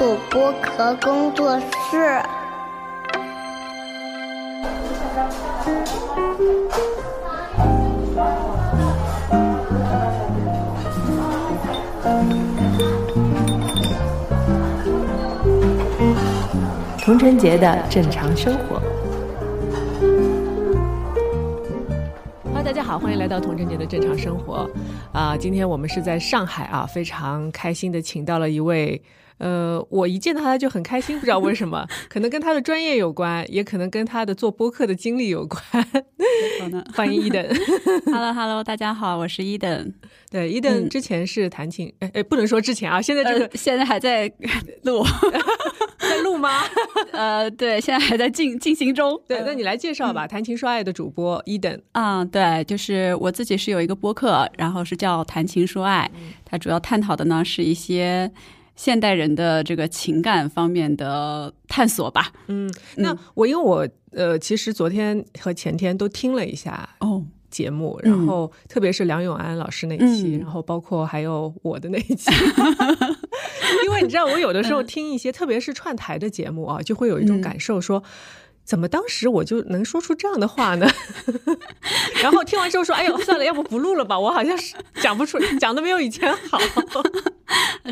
主播壳工作室。童晨杰的正常生活。好，欢迎来到童真杰的正常生活。啊，今天我们是在上海啊，非常开心的请到了一位。呃，我一见到他就很开心，不知道为什么，可能跟他的专业有关，也可能跟他的做播客的经历有关。欢迎伊登。Hello，Hello，大家好，我是伊登。对，伊登之前是弹琴，哎哎，不能说之前啊，现在这个现在还在 录，在录吗？呃，对，现在还在进进行中。对，那你来介绍吧，谈情说爱的主播伊登。啊，对，就是我自己是有一个播客，然后是叫谈情说爱，它主要探讨的呢是一些。现代人的这个情感方面的探索吧。嗯，那我因为我呃，其实昨天和前天都听了一下哦节目，然后特别是梁永安老师那一期，然后包括还有我的那一期，因为你知道，我有的时候听一些特别是串台的节目啊，就会有一种感受说。怎么当时我就能说出这样的话呢？然后听完之后说：“哎呦，算了，要不不录了吧？我好像是讲不出，讲的没有以前好。”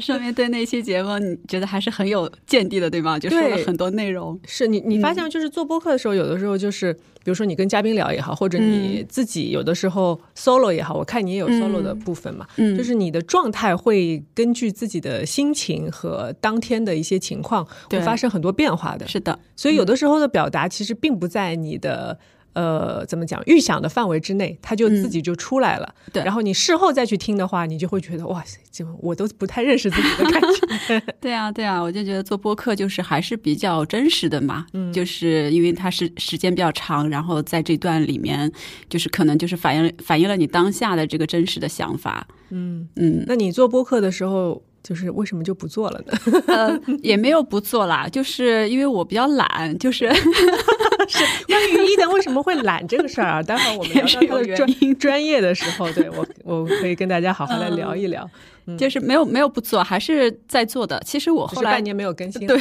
说明对那期节目你觉得还是很有见地的，对吗？就说了很多内容。是你你发现就是做播客的时候，有的时候就是。比如说你跟嘉宾聊也好，或者你自己有的时候 solo 也好，我看你也有 solo 的部分嘛，就是你的状态会根据自己的心情和当天的一些情况会发生很多变化的。是的，所以有的时候的表达其实并不在你的。呃，怎么讲？预想的范围之内，它就自己就出来了。对，然后你事后再去听的话，你就会觉得哇塞，就我都不太认识自己的感觉。对啊，对啊，我就觉得做播客就是还是比较真实的嘛。嗯，就是因为它是时间比较长，然后在这段里面，就是可能就是反映反映了你当下的这个真实的想法。嗯嗯，那你做播客的时候？就是为什么就不做了呢？呃，也没有不做啦，就是因为我比较懒，就是 是 关于一的为什么会懒这个事儿啊，待会儿我们 聊到他的专专业的时候，对我我可以跟大家好好来聊一聊。就是没有没有不做，还是在做的。其实我后来半年没有更新，对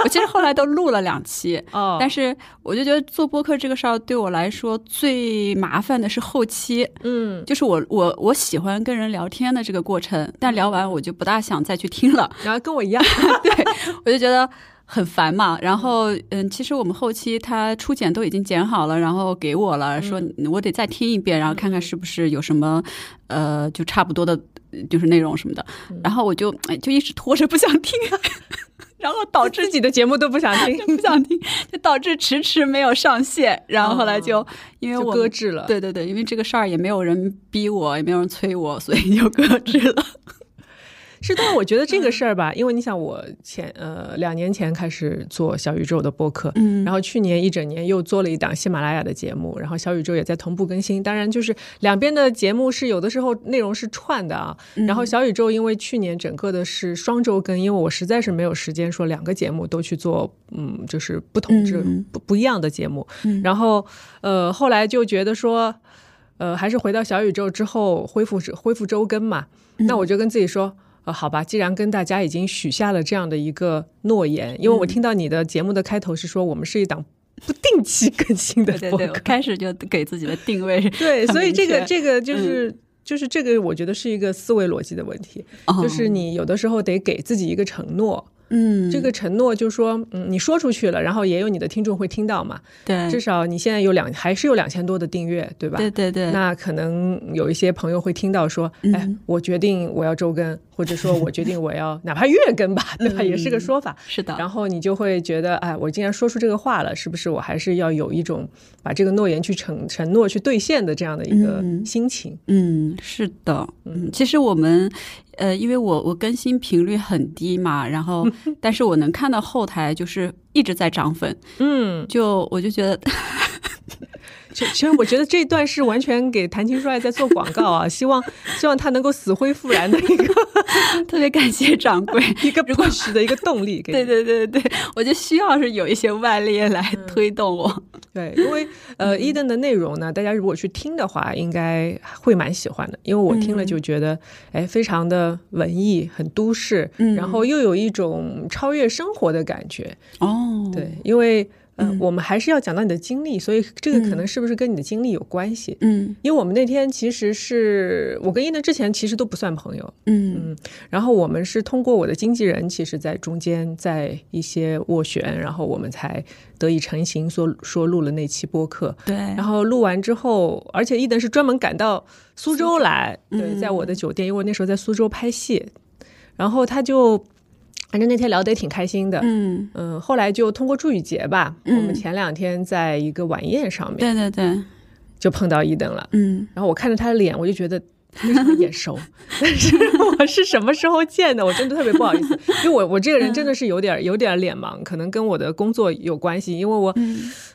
我其实后来都录了两期。哦，但是我就觉得做播客这个事儿对我来说最麻烦的是后期。嗯，就是我我我喜欢跟人聊天的这个过程，但聊完我就不大想再去听了。然后跟我一样，对我就觉得。很烦嘛，然后嗯，其实我们后期他初剪都已经剪好了，然后给我了，说我得再听一遍，然后看看是不是有什么呃，就差不多的，就是内容什么的，然后我就就一直拖着不想听，然后导致 自己的节目都不想听，不想听，就导致迟迟没有上线，然后后来就因为我搁置了，对对对，因为这个事儿也没有人逼我，也没有人催我，所以就搁置了。是，但是我觉得这个事儿吧，因为你想，我前呃两年前开始做小宇宙的播客，嗯，然后去年一整年又做了一档喜马拉雅的节目，然后小宇宙也在同步更新。当然，就是两边的节目是有的时候内容是串的啊。然后小宇宙因为去年整个的是双周更，因为我实在是没有时间说两个节目都去做，嗯，就是不同这不不一样的节目。然后呃后来就觉得说，呃还是回到小宇宙之后恢复恢复周更嘛。那我就跟自己说。呃，好吧，既然跟大家已经许下了这样的一个诺言，因为我听到你的节目的开头是说我们是一档不定期更新的播客，开始就给自己的定位 对，所以这个这个就是就是这个，我觉得是一个思维逻辑的问题，就是你有的时候得给自己一个承诺。嗯，这个承诺就是说，嗯，你说出去了，然后也有你的听众会听到嘛？对，至少你现在有两，还是有两千多的订阅，对吧？对对对。那可能有一些朋友会听到说，哎，我决定我要周更，或者说我决定我要 哪怕月更吧，对吧？也是个说法。是的。然后你就会觉得，哎，我既然说出这个话了，是不是我还是要有一种把这个诺言去承承诺去兑现的这样的一个心情？嗯，是的。嗯，其实我们。呃，因为我我更新频率很低嘛，然后，但是我能看到后台就是一直在涨粉，嗯，就我就觉得，其实我觉得这段是完全给谈情说爱在做广告啊，希望希望他能够死灰复燃的一个，特别感谢掌柜一个 push 的一个动力，对对对对，我就需要是有一些外力来推动我。对，因为呃，伊登的内容呢，大家如果去听的话，应该会蛮喜欢的。因为我听了就觉得，哎，非常的文艺，很都市，然后又有一种超越生活的感觉。哦，对，因为。嗯，我们还是要讲到你的经历，所以这个可能是不是跟你的经历有关系？嗯，因为我们那天其实是我跟伊能之前其实都不算朋友，嗯嗯，然后我们是通过我的经纪人，其实在中间在一些斡旋，然后我们才得以成型，说说录了那期播客。对，然后录完之后，而且伊登是专门赶到苏州来，对，在我的酒店，因为我那时候在苏州拍戏，然后他就。反正那天聊得也挺开心的，嗯。嗯，后来就通过祝宇杰吧，我们前两天在一个晚宴上面，对对对，就碰到伊登了，嗯，然后我看着他的脸，我就觉得非常眼熟，但是我是什么时候见的？我真的特别不好意思，因为我我这个人真的是有点有点脸盲，可能跟我的工作有关系，因为我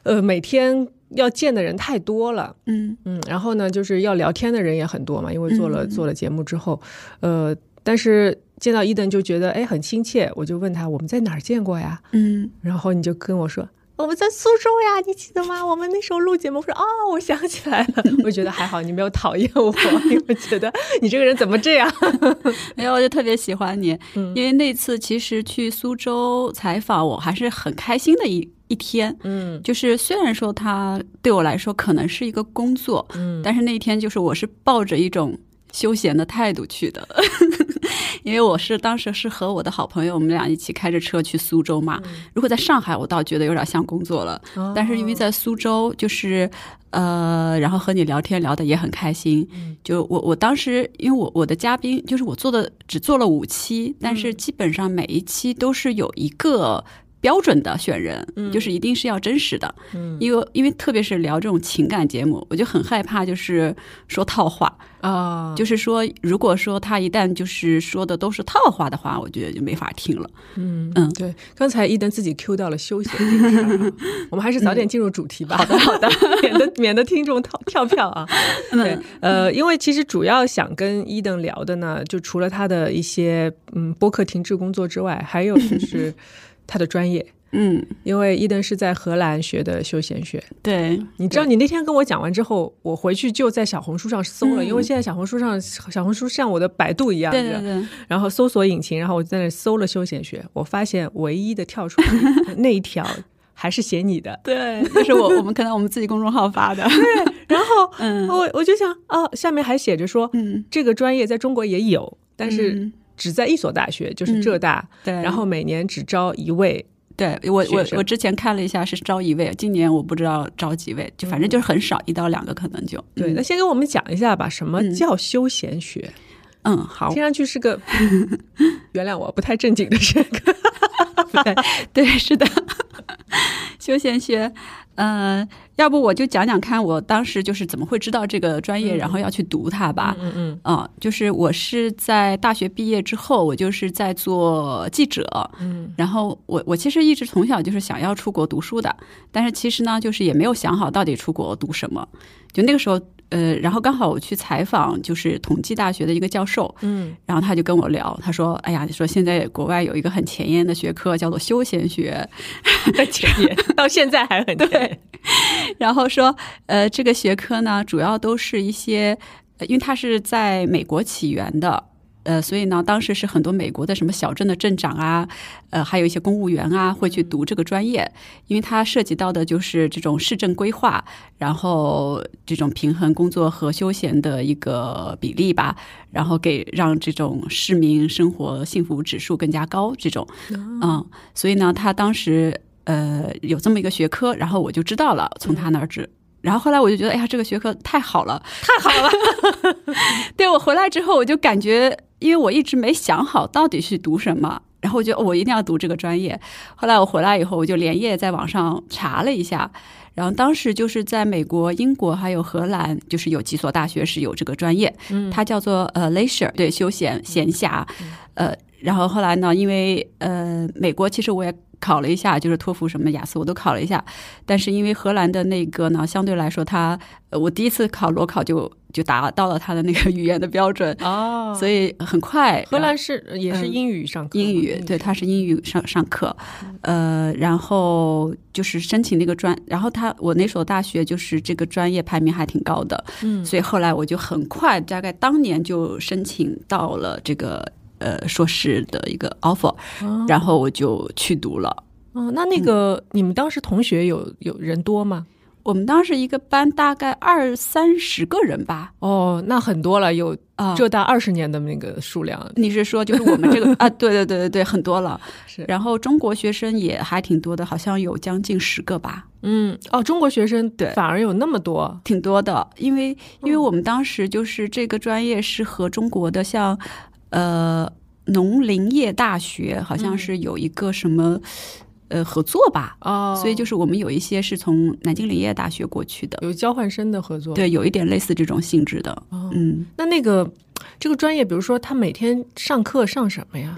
呃每天要见的人太多了，嗯。嗯，然后呢就是要聊天的人也很多嘛，因为做了做了节目之后，呃，但是。见到伊登就觉得哎很亲切，我就问他我们在哪儿见过呀？嗯，然后你就跟我说我们在苏州呀，你记得吗？我们那时候录节目，我说哦，我想起来了。我觉得还好你没有讨厌我，因为觉得你这个人怎么这样？没有，我就特别喜欢你，因为那次其实去苏州采访，我还是很开心的一一天。嗯，就是虽然说他对我来说可能是一个工作，嗯，但是那天就是我是抱着一种休闲的态度去的。因为我是当时是和我的好朋友，我们俩一起开着车去苏州嘛。如果在上海，我倒觉得有点像工作了。但是因为在苏州，就是呃，然后和你聊天聊的也很开心。就我我当时，因为我我的嘉宾就是我做的只做了五期，但是基本上每一期都是有一个。标准的选人，就是一定是要真实的，因为因为特别是聊这种情感节目，我就很害怕就是说套话。啊，就是说如果说他一旦就是说的都是套话的话，我觉得就没法听了。嗯嗯，对，刚才伊登自己 Q 到了休闲，我们还是早点进入主题吧。好的好的，免得免得听众跳跳票啊。对，呃，因为其实主要想跟伊登聊的呢，就除了他的一些嗯播客停滞工作之外，还有就是。他的专业，嗯，因为伊登是在荷兰学的休闲学。对，你知道，你那天跟我讲完之后，我回去就在小红书上搜了，因为现在小红书上，小红书像我的百度一样，对对对。然后搜索引擎，然后我在那搜了休闲学，我发现唯一的跳出那一条还是写你的，对，就是我我们可能我们自己公众号发的。对，然后嗯，我我就想，哦，下面还写着说，嗯，这个专业在中国也有，但是。只在一所大学，就是浙大，对，然后每年只招一位。对我，我我之前看了一下，是招一位，今年我不知道招几位，就反正就是很少，一到两个可能就。对，那先给我们讲一下吧，什么叫休闲学？嗯，好，听上去是个，原谅我不太正经的学科。对，是的，休闲学。嗯，要不我就讲讲看，我当时就是怎么会知道这个专业，然后要去读它吧。嗯嗯嗯，就是我是在大学毕业之后，我就是在做记者。嗯，然后我我其实一直从小就是想要出国读书的，但是其实呢，就是也没有想好到底出国读什么。就那个时候。呃，然后刚好我去采访，就是统计大学的一个教授，嗯，然后他就跟我聊，他说：“哎呀，你说现在国外有一个很前沿的学科叫做休闲学，前沿到现在还很对。然后说，呃，这个学科呢，主要都是一些，因为它是在美国起源的。”呃，所以呢，当时是很多美国的什么小镇的镇长啊，呃，还有一些公务员啊，会去读这个专业，因为它涉及到的就是这种市政规划，然后这种平衡工作和休闲的一个比例吧，然后给让这种市民生活幸福指数更加高，这种，嗯，所以呢，他当时呃有这么一个学科，然后我就知道了，从他那儿知。然后后来我就觉得，哎呀，这个学科太好了，太好了。对我回来之后，我就感觉，因为我一直没想好到底是读什么，然后我觉得我一定要读这个专业。后来我回来以后，我就连夜在网上查了一下，然后当时就是在美国、英国还有荷兰，就是有几所大学是有这个专业，嗯，它叫做呃 leisure，对，休闲闲暇，呃。然后后来呢？因为呃，美国其实我也考了一下，就是托福什么雅思我都考了一下，但是因为荷兰的那个呢，相对来说它，呃我第一次考裸考就就达到了它的那个语言的标准，哦所以很快。荷兰是也是嗯英语上英语，对，它是英语上上课，呃，然后就是申请那个专，然后他我那所大学就是这个专业排名还挺高的，嗯所以后来我就很快，大概当年就申请到了这个呃硕士的一个 offer，、哦然后我就去读了。哦，那那个你们当时同学有有人多吗？我们当时一个班大概二三十个人吧，哦，那很多了，有啊、浙大二十年的那个数量你是说就是我们这个 啊？对对对对对，很多了。是，然后中国学生也还挺多的，好像有将近十个吧。嗯，哦，中国学生对反而有那么多，挺多的，因为因为嗯我们当时就是这个专业是和中国的像呃农林业大学好像是有一个什么、呃合作吧，哦，所以就是我们有一些是从南京林业大学过去的，有交换生的合作。，对，有一点类似这种性质的，哦，嗯。那那个这个专业，比如说他每天上课上什么呀？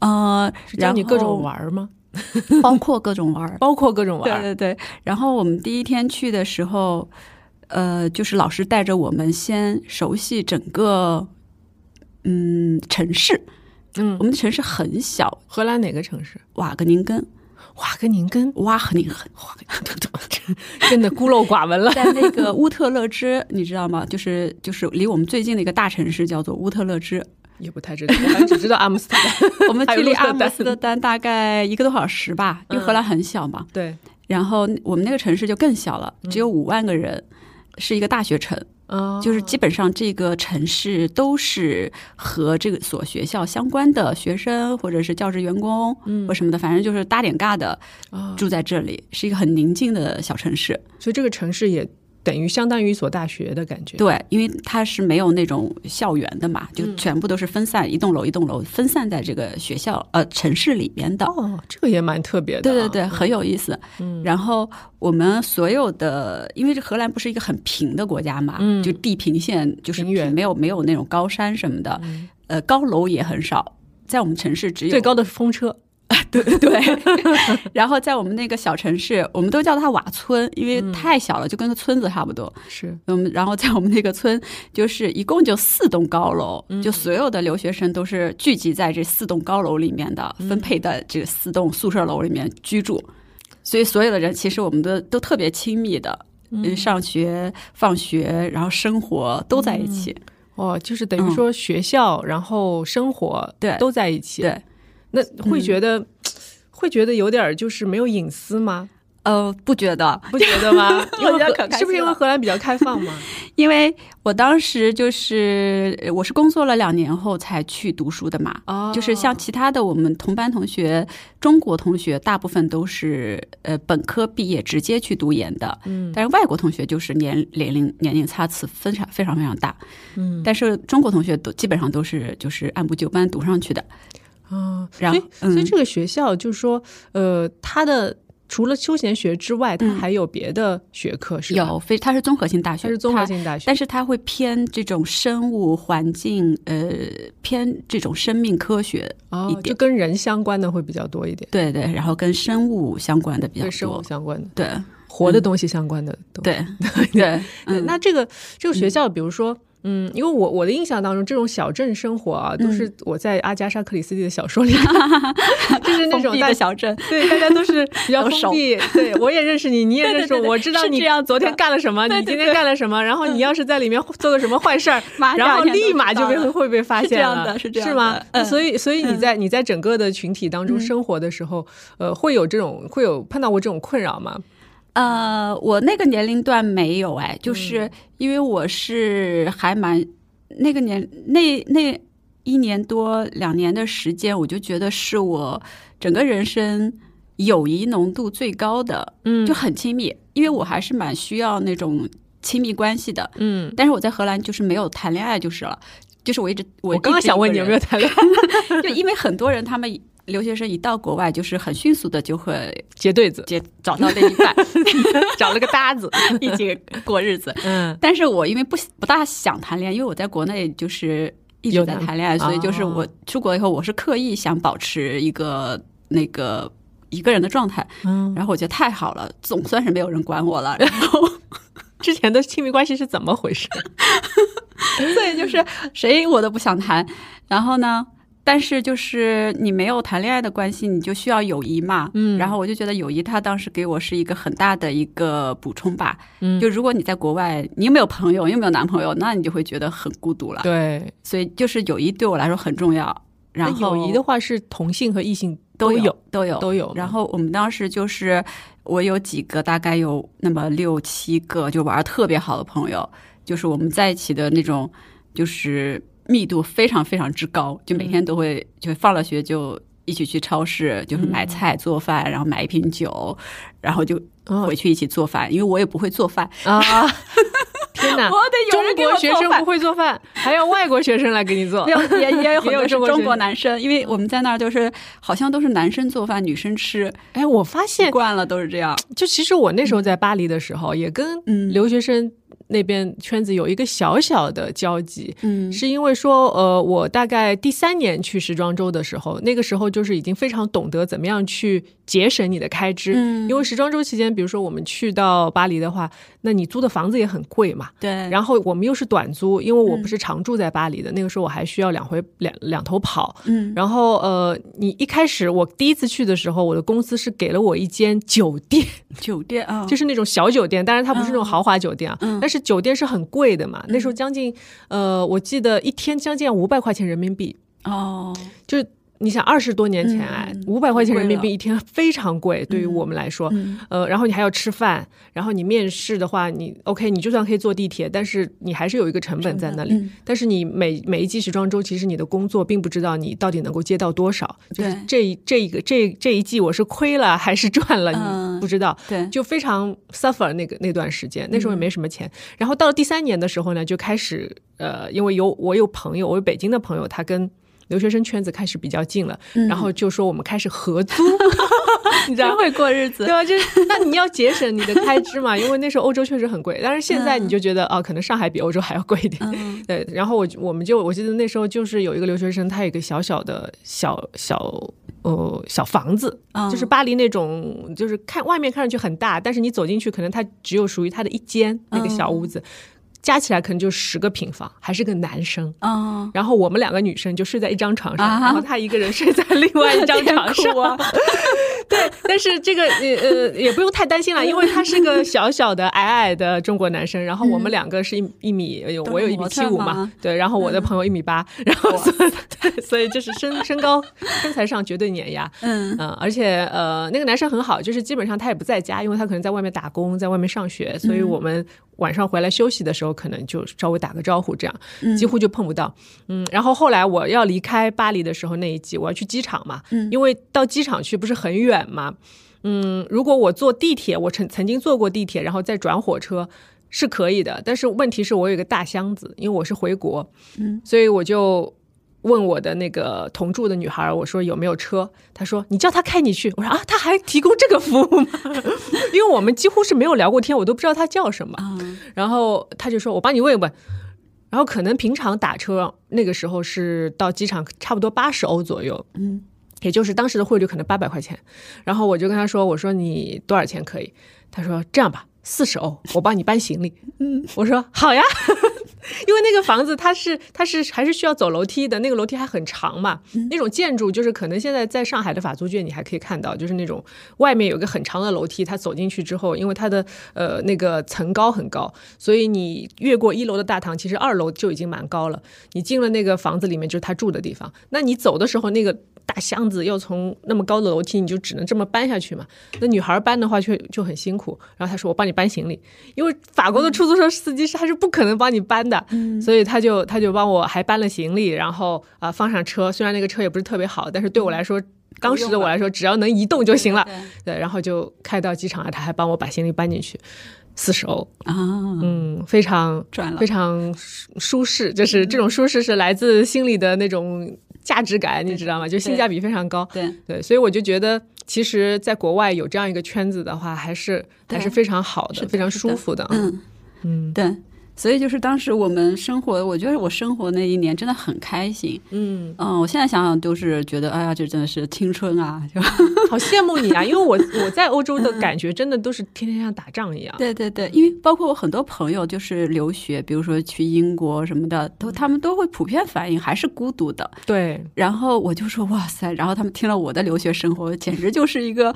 呃，是教你各种玩吗？包括各种玩，包括各种玩。对对对，然后我们第一天去的时候，呃，就是老师带着我们先熟悉整个嗯城市。嗯我，们的城市很小，荷兰哪个城市？瓦格宁根，瓦格宁根。哇，很 很真的孤陋寡闻了。在那个乌特勒支，你知道吗？就是就是离我们最近的一个大城市叫做乌特勒支，也不太知道，只知道阿姆斯特丹。我们距离阿姆斯特丹大概一个多小时吧，因为荷兰很小嘛。对，然后我们那个城市就更小了，只有五万个人，是一个大学城。啊，就是基本上这个城市都是和这个所学校相关的学生或者是教职员工，嗯。或什么的，反正就是搭点尬的啊，住在这里，是一个很宁静的小城市。所以这个城市也等于相当于一所大学的感觉。对，因为它是没有那种校园的嘛，就嗯全部都是分散，一栋楼一栋楼分散在这个学校呃城市里边的。哦，这个也蛮特别的啊。对对对，很有意思。嗯然后我们所有的，因为这荷兰不是一个很平的国家嘛，嗯就地平线就是平没有没有那种高山什么的，嗯呃，高楼也很少。在我们城市只有最高的是风车。对 对，然后在我们那个小城市，我们都叫它瓦村，因为太小了，就跟个村子差不多。是。嗯，然后在我们那个村，就是一共就四栋高楼，就所有的留学生都是聚集在这四栋高楼里面的，分配在这四栋宿舍楼里面居住，所以所有的人其实我们都都特别亲密的，嗯，上学、放学，然后生活都在一起。哦，就是等于说学校，然后生活对都在一起。对，那会觉得会觉得有点儿就是没有隐私吗？呃，不觉得，不觉得吗？因为是不是因为荷兰比较开放嘛？因为我当时就是呃我是工作了两年后才去读书的嘛，哦。就是像其他的我们同班同学，中国同学大部分都是呃本科毕业直接去读研的，嗯。但是外国同学就是年年龄年龄差次非常非常非常大，嗯。但是中国同学都基本上都是就是按部就班读上去的，啊，然后所以所以嗯这个学校就是说，呃，它的除了休闲学之外，它嗯还有别的学科是吧？有非它是综合性大学，它是综合性大学，但是它会偏这种生物环境，呃，偏这种生命科学一哦，就跟人相关的会比较多一点，对对，然后跟生物相关的比较跟生物多，相关的、对活的东西相关的都。对 对，对嗯，那这个这个学校，比如说。嗯，因为我我的印象当中，这种小镇生活啊，都嗯是我在阿加莎·克里斯蒂的小说里，就是那种大的小镇，对，大家都是比较熟封闭。对我也认识你，你也认识我，对对对我知道你这样昨天干了什么，你今天干了什么。然后你要是在里面做了什么坏事儿，马然后立马就被被会被发现是这样的是这样吗？嗯所以所以你在你在整个的群体当中生活的时候，呃，会有这种会有碰到过这种困扰吗？呃，我那个年龄段没有哎，嗯就是因为我是还蛮那个年那那一年多两年的时间，我就觉得是我整个人生友谊浓度最高的，嗯。就很亲密，因为我还是蛮需要那种亲密关系的。嗯，但是我在荷兰就是没有谈恋爱就是了，就是我一直我我刚刚想问你有没有谈恋爱，就因为很多人他们留学生一到国外，就是很迅速的就会结对子，结找到另一半，找了个搭子。一起过日子。嗯但是我因为不不大想谈恋爱，因为我在国内就是一直在谈恋爱，所以就是哦我出国以后，我是刻意想保持一个那个一个人的状态。嗯，然后我觉得太好了，总算是没有人管我了。然后 之前的亲密关系是怎么回事？所以就是谁我都不想谈。然后呢？但是就是你没有谈恋爱的关系，你就需要友谊嘛。嗯然后我就觉得友谊，它当时给我是一个很大的一个补充吧。嗯就如果你在国外，你又没有朋友，又没有男朋友，那你就会觉得很孤独了。对，所以就是友谊对我来说很重要。然后友谊的话是同性和异性都有都有都有。然后我们当时就是我有几个大概有那么六七个就玩特别好的朋友，就是我们在一起的那种就是密度非常非常之高，就每天都会就放了学就一起去超市，就是买菜做饭，然后买一瓶酒，然后就哦。回去一起做饭，因为我也不会做饭。啊！天哪，我得有中人给我国学生不会做饭，还要外国学生来给你做。也也有很有多是中中国男生，因为我们在那儿就是好像都是男生做饭，女生吃，哎，我发现，惯了都是这样。就其实我那时候在巴黎的时候，也跟嗯。留学生那边圈子有一个小小的交集。嗯是因为说，呃，我大概第三年去时装周的时候，那个时候就是已经非常懂得怎么样去节省你的开支。嗯。因为时装周期间，比如说我们去到巴黎的话，那你租的房子也很贵嘛。对，然后我们又是短租，因为我嗯不是常住在巴黎的，那个时候我还需要两回两两头跑。嗯。然后呃，你一开始我第一次去的时候，我的公司是给了我一间酒店，酒店啊，就是那种小酒店，当然它不是那种豪华酒店啊，嗯。但是酒店是很贵的嘛。那时候将近呃，我记得一天将近五百块钱人民币，哦，就是你想二十多年前哎嗯，五百块钱人民币一天非常贵，对于我们来说。嗯呃，然后你还要吃饭，然后你面试的话，你 OK，你就算可以坐地铁，但是你还是有一个成本在那里。嗯但是你每每一季时装周，其实你的工作并不知道你到底能够接到多少，就是这一这一个这这一季我是亏了还是赚了，嗯你不知道。对，就非常 suffer 那个那段时间，那时候也没什么钱。然后到了第三年的时候呢，就开始呃，因为有我有朋友，我有北京的朋友，他跟留学生圈子开始比较近了，然后就说我们开始合租，你知道会过日子对。吧？就是那你要节省你的开支嘛，因为那时候欧洲确实很贵，但是现在你就觉得哦，可能上海比欧洲还要贵一点。嗯对，然后我我们就我记得那时候就是有一个留学生，他有一个小小的小小呃小房子，嗯就是巴黎那种，就是看外面看上去很大，但是你走进去，可能它只有属于它的一间那个小屋子。加起来可能就十个平方，还是个男生。嗯，然后我们两个女生就睡在一张床上，啊然后他一个人睡在另外一张床上。啊。对，但是这个呃呃也不用太担心了，因为他是个小小的矮矮的中国男生，然后我们两个是一一米，呃我有一米七五嘛，对，然后我的朋友一米八，然后所以对，所以就是身身高 身材上绝对碾压。嗯。嗯，而且呃，那个男生很好，就是基本上他也不在家，因为他可能在外面打工，在外面上学，所以我们晚上回来休息的时候，可能就稍微打个招呼，这样几乎就碰不到。嗯，然后后来我要离开巴黎的时候，那一季我要去机场嘛，嗯因为到机场去不是很远嘛。嗯，如果我坐地铁，我曾曾经坐过地铁，然后再转火车是可以的，但是问题是我有一个大箱子，因为我是回国，嗯，所以我就问我的那个同住的女孩，我说有没有车？她说你叫她开你去。我说啊，她还提供这个服务吗？因为我们几乎是没有聊过天，我都不知道她叫什么。嗯然后她就说我帮你问一问。然后可能平常打车那个时候是到机场差不多八十欧左右，嗯也就是当时的汇率可能八百块钱。然后我就跟她说：“我说你多少钱可以？”她说：“这样吧，四十欧，我帮你搬行李。”嗯，我说：“好呀。” 因为那个房子它是它是还是需要走楼梯的，那个楼梯还很长嘛。那种建筑就是可能现在在上海的法租界你还可以看到，就是那种外面有个很长的楼梯，它走进去之后，因为它的呃那个层高很高，所以你越过一楼的大堂，其实二楼就已经蛮高了。你进了那个房子里面，就是他住的地方。那你走的时候，那个大箱子要从那么高的楼梯，你就只能这么搬下去嘛。那女孩搬的话却就很辛苦。然后他说：“我帮你搬行李，因为法国的出租车司机是他是不可能帮你搬的，所以他就他就帮我还搬了行李，然后啊、放上车。虽然那个车也不是特别好，但是对我来说。”当时的我来说，只要能移动就行了。对对，然后就开到机场了，他还帮我把行李搬进去，四十欧。啊，嗯，非常赚了非常舒舒适，就是这种舒适是来自心里的那种价值感，你知道吗？就性价比非常高。对对，所以我就觉得，其实在国外有这样一个圈子的话，还是还是非常好的，的非常舒服的。嗯嗯对。所以就是当时我们生活，我觉得我生活那一年真的很开心。嗯嗯，我现在想想都是觉得，哎呀，这真的是青春啊！就好羡慕你啊，因为我我在欧洲的感觉真的都是天天像打仗一样。对对对，因为包括我很多朋友就是留学，比如说去英国什么的，都他们都会普遍反映还是孤独的。对，然后我就说哇塞，然后他们听了我的留学生活，简直就是一个，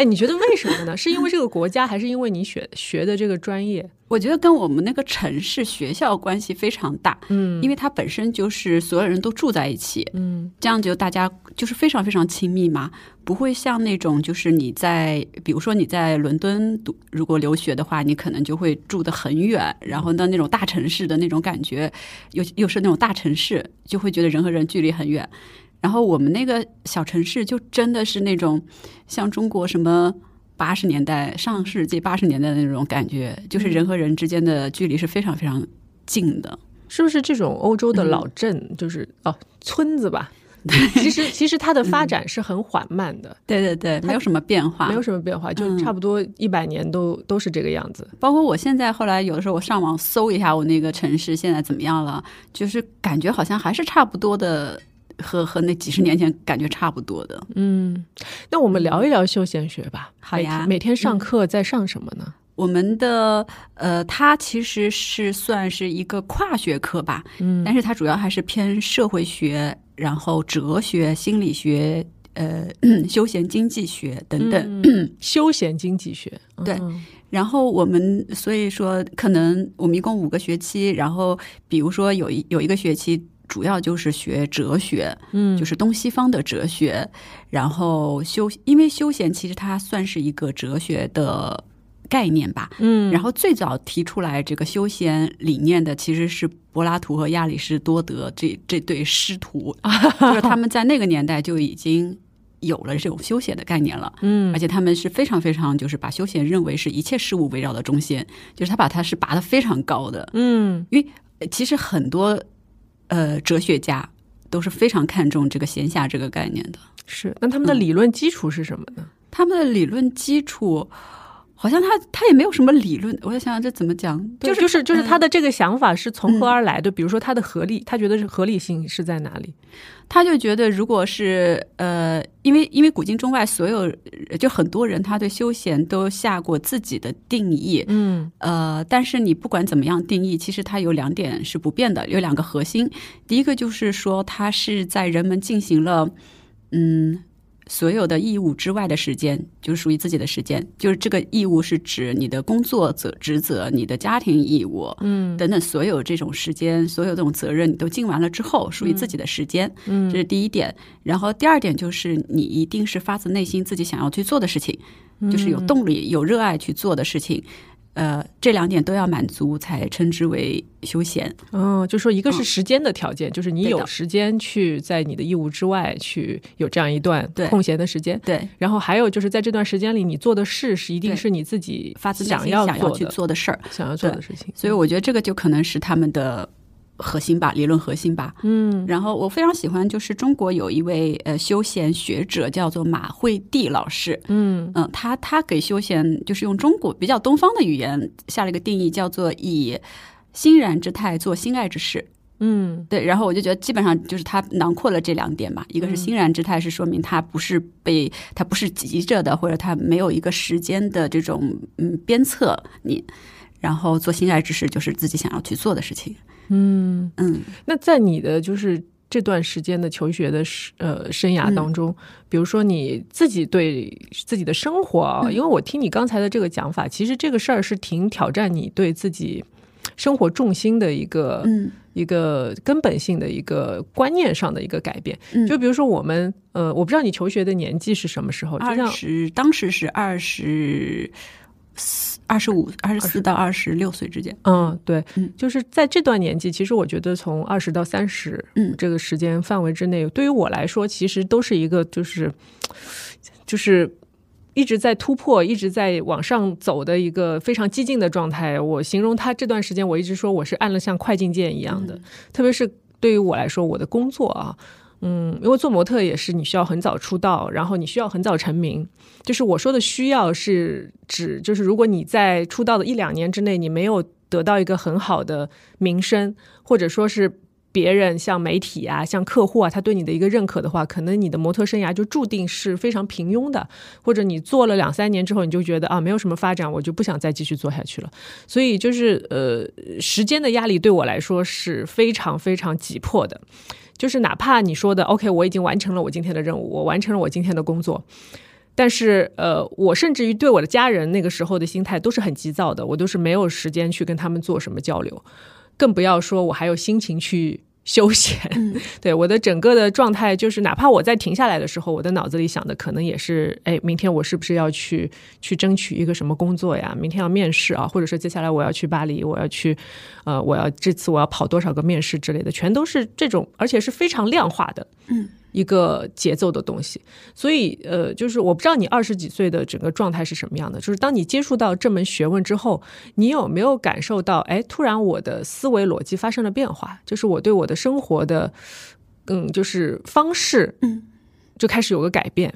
哎，你觉得为什么呢？是因为这个国家，还是因为你学学的这个专业？我觉得跟我们那个城市学校关系非常大，嗯因为它本身就是所有人都住在一起，嗯这样就大家就是非常非常亲密嘛，不会像那种就是你在，比如说你在伦敦读，如果留学的话，你可能就会住得很远，然后到那种大城市的那种感觉，又又是那种大城市，就会觉得人和人距离很远。然后我们那个小城市就真的是那种像中国什么。八十年代，上世纪八十年代的那种感觉，就是人和人之间的距离是非常非常近的。是不是这种欧洲的老镇，就是哦村子吧？其实其实它的发展是很缓慢的，对对对，没有什么变化，没有什么变化，就嗯差不多一百年都都是这个样子。包括我现在后来有的时候我上网搜一下我那个城市现在怎么样了，就是感觉好像还是差不多的，和和那几十年前感觉差不多的。嗯，那我们聊一聊休闲学吧。好呀每天上课在上什么呢？我们的呃，它其实是算是一个跨学科吧，嗯但是它主要还是偏社会学，然后哲学、心理学、呃，休闲经济学等等。嗯休闲经济学。对嗯然后我们所以说，可能我们一共五个学期，然后比如说有一有一个学期主要就是学哲学，嗯，就是东西方的哲学，然后休，因为休闲其实它算是一个哲学的概念吧。嗯，然后最早提出来这个休闲理念的其实是柏拉图和亚里士多德这这对师徒，就是他们在那个年代就已经有了这种休闲的概念了。嗯而且他们是非常非常就是把休闲认为是一切事物围绕的中心，就是他把它是拔得非常高的。嗯因为呃其实很多呃哲学家都是非常看重这个闲暇这个概念的。是。那他们的理论基础是什么呢？他们的理论基础好像他他也没有什么理论，我在想想这怎么讲，就是就是就是他的这个想法是从何而来的？比如说他的合理，他觉得是合理性是在哪里？他就觉得，如果是呃，因为因为古今中外所有就很多人，他对休闲都下过自己的定义，嗯呃，但是你不管怎么样定义，其实它有两点是不变的，有两个核心。第一个就是说，它是在人们进行了嗯所有的义务之外的时间，就是属于自己的时间，就是这个义务是指你的工作责职责、你的家庭义务。嗯等等，所有这种时间，所有这种责任，你都尽完了之后，属于自己的时间，嗯这是第一点。然后第二点就是，你一定是发自内心自己想要去做的事情，就是有动力、有热爱去做的事情。呃，这两点都要满足，才称之为休闲。哦，就说一个是时间的条件，就是你有时间去在你的义务之外去有这样一段对空闲的时间。对，然后还有就是在这段时间里，你做的事是一定是你自己发自想要想要去做的、事儿。想要做的事情。所以我觉得这个就可能是他们的核心吧，理论核心吧。嗯然后我非常喜欢，就是中国有一位呃休闲学者叫做马惠娣老师，嗯嗯，他他给休闲就是用中国比较东方的语言下了一个定义，叫做以欣然之态做心爱之事。嗯对，然后我就觉得基本上就是他囊括了这两点嘛，一个是欣然之态，是说明他不是被他不是急着的，或者他没有一个时间的这种嗯鞭策你，然后做心爱之事就是自己想要去做的事情。嗯。嗯。那在你的就是这段时间的求学的时呃生涯当中，比如说你自己对自己的生活啊，因为我听你刚才的这个讲法，其实这个事儿是挺挑战你对自己生活重心的一个、嗯。一个根本性的一个观念上的一个改变。嗯，就比如说我们呃，我不知道你求学的年纪是什么时候，就二像十当时是二十四、二十五、二十四到二十六岁之间。嗯，对，嗯就是在这段年纪，其实我觉得从二十到三十，嗯这个时间范围之内，对于我来说，其实都是一个就是就是一直在突破、一直在往上走的一个非常激进的状态。我形容他这段时间，我一直说我是按了像快进键一样的，特别是对于我来说，我的工作啊。嗯，因为做模特也是你需要很早出道，然后你需要很早成名。就是我说的需要是指，就是如果你在出道的一两年之内，你没有得到一个很好的名声，或者说是。别人像媒体啊，像客户啊，他对你的一个认可的话，可能你的模特生涯就注定是非常平庸的，或者你做了两三年之后，你就觉得啊，没有什么发展，我就不想再继续做下去了。所以就是呃，时间的压力对我来说是非常非常急迫的。就是哪怕你说的 OK，我已经完成了我今天的任务，我完成了我今天的工作，但是呃，我甚至于对我的家人那个时候的心态都是很急躁的，我都是没有时间去跟他们做什么交流。更不要说，我还有心情去休闲。对我的整个的状态，就是哪怕我在停下来的时候，我的脑子里想的可能也是：哎，明天我是不是要去去争取一个什么工作呀？明天要面试啊，或者说接下来我要去巴黎，我要去，呃，我要这次我要跑多少个面试之类的，全都是这种，而且是非常量化的。嗯。一个节奏的东西，所以呃，就是我不知道你二十几岁的整个状态是什么样的。就是当你接触到这门学问之后，你有没有感受到，哎，突然我的思维逻辑发生了变化，就是我对我的生活的，嗯，就是方式，嗯，就开始有个改变。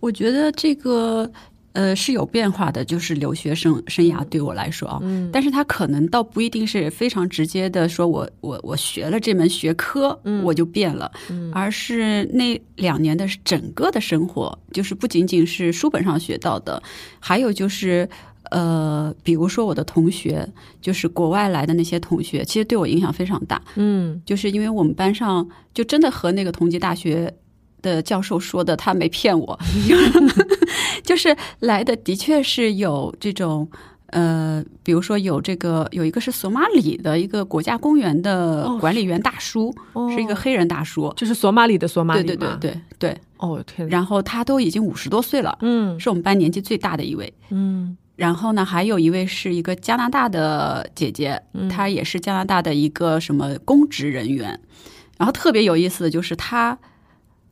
我觉得这个。呃，是有变化的，就是留学生生涯对我来说啊，嗯，但是他可能倒不一定是非常直接的，说我我我学了这门学科，嗯，我就变了，嗯，而是那两年的整个的生活，就是不仅仅是书本上学到的，还有就是呃，比如说我的同学，就是国外来的那些同学，其实对我影响非常大，嗯，就是因为我们班上就真的和那个同济大学。的教授说的，他没骗我，就是来的的确是有这种呃，比如说有这个有一个是索马里的一个国家公园的管理员大叔，是一个黑人大叔，就是索马里的索马里，对对对对对，哦天，然后他都已经五十多岁了，嗯，是我们班年纪最大的一位，嗯，然后呢，还有一位是一个加拿大的姐姐，她也是加拿大的一个什么公职人员，然后特别有意思的就是她。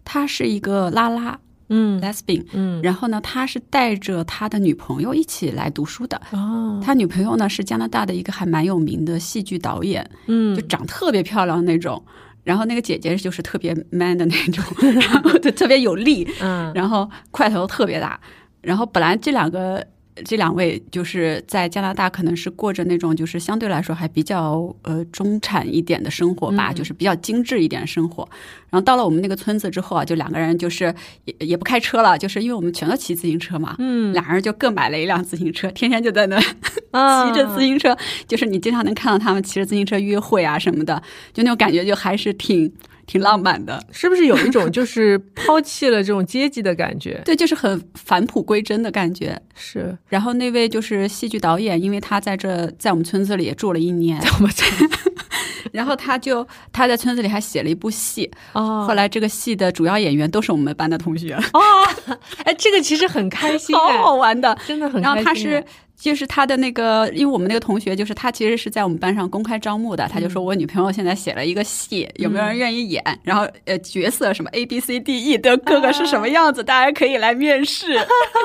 他是一个拉拉，嗯，lesbian，嗯，然后呢，他是带着他的女朋友一起来读书的。哦，他女朋友呢是加拿大的一个还蛮有名的戏剧导演，嗯，就长特别漂亮那种。然后那个姐姐就是特别 man 的那种，然后就特别有力，嗯，然后块头特别大。然后本来这两个。这两位就是在加拿大，可能是过着那种就是相对来说还比较呃中产一点的生活吧，就是比较精致一点生活。然后到了我们那个村子之后啊，就两个人就是也也不开车了，就是因为我们全都骑自行车嘛，嗯，两人就各买了一辆自行车，天天就在那 骑着自行车，就是你经常能看到他们骑着自行车约会啊什么的，就那种感觉就还是挺。挺浪漫的，是不是有一种就是抛弃了这种阶级的感觉？对，就是很返璞归真的感觉。是。然后那位就是戏剧导演，因为他在这在我们村子里住了一年，在我们村，然后他就他在村子里还写了一部戏。哦。后来这个戏的主要演员都是我们班的同学。哦。哎，这个其实很开心，好好玩的，真的很。然后他是。就是他的那个，因为我们那个同学，就是他其实是在我们班上公开招募的。他就说我女朋友现在写了一个戏，有没有人愿意演？然后呃，角色什么 A B C D E 的各个是什么样子，大家可以来面试。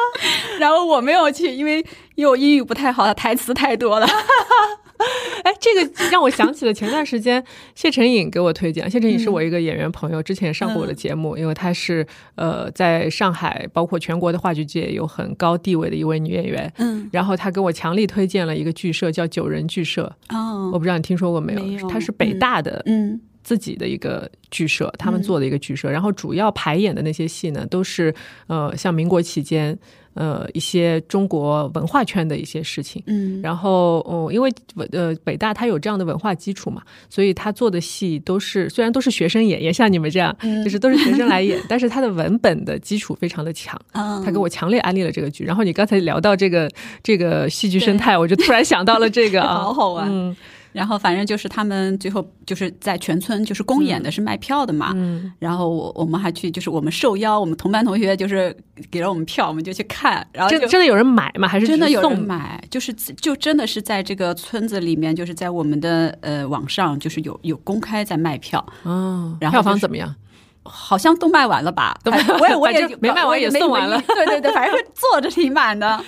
然后我没有去，因为因为我英语不太好，台词太多了。哎，这个让我想起了前段时间谢晨颖给我推荐。谢晨颖是我一个演员朋友，之前上过我的节目，因为她是呃在上海，包括全国的话剧界有很高地位的一位女演员。嗯，然后她给我强力推荐了一个剧社，叫九人剧社。哦，我不知道你听说过没有？它是北大的嗯自己的一个剧社，他们做的一个剧社，然后主要排演的那些戏呢，都是呃像民国期间。呃，一些中国文化圈的一些事情，嗯，然后，嗯，因为呃，北大它有这样的文化基础嘛，所以他做的戏都是虽然都是学生演，也像你们这样，就是都是学生来演，但是他的文本的基础非常的强。他给我强烈安利了这个剧，然后你刚才聊到这个这个戏剧生态，我就突然想到了这个，好好玩。然后反正就是他们最后就是在全村就是公演的是卖票的嘛，嗯，然后我我们还去就是我们受邀，我们同班同学就是给了我们票，我们就去看，然后真真的有人买吗？还是真的有人买？就是就真的是在这个村子里面，就是在我们的呃网上就是有有公开在卖票，嗯，然后票房怎么样？好像都卖完了吧？我也 我也没卖完也送完了。对对对，反正坐着挺满的。哎，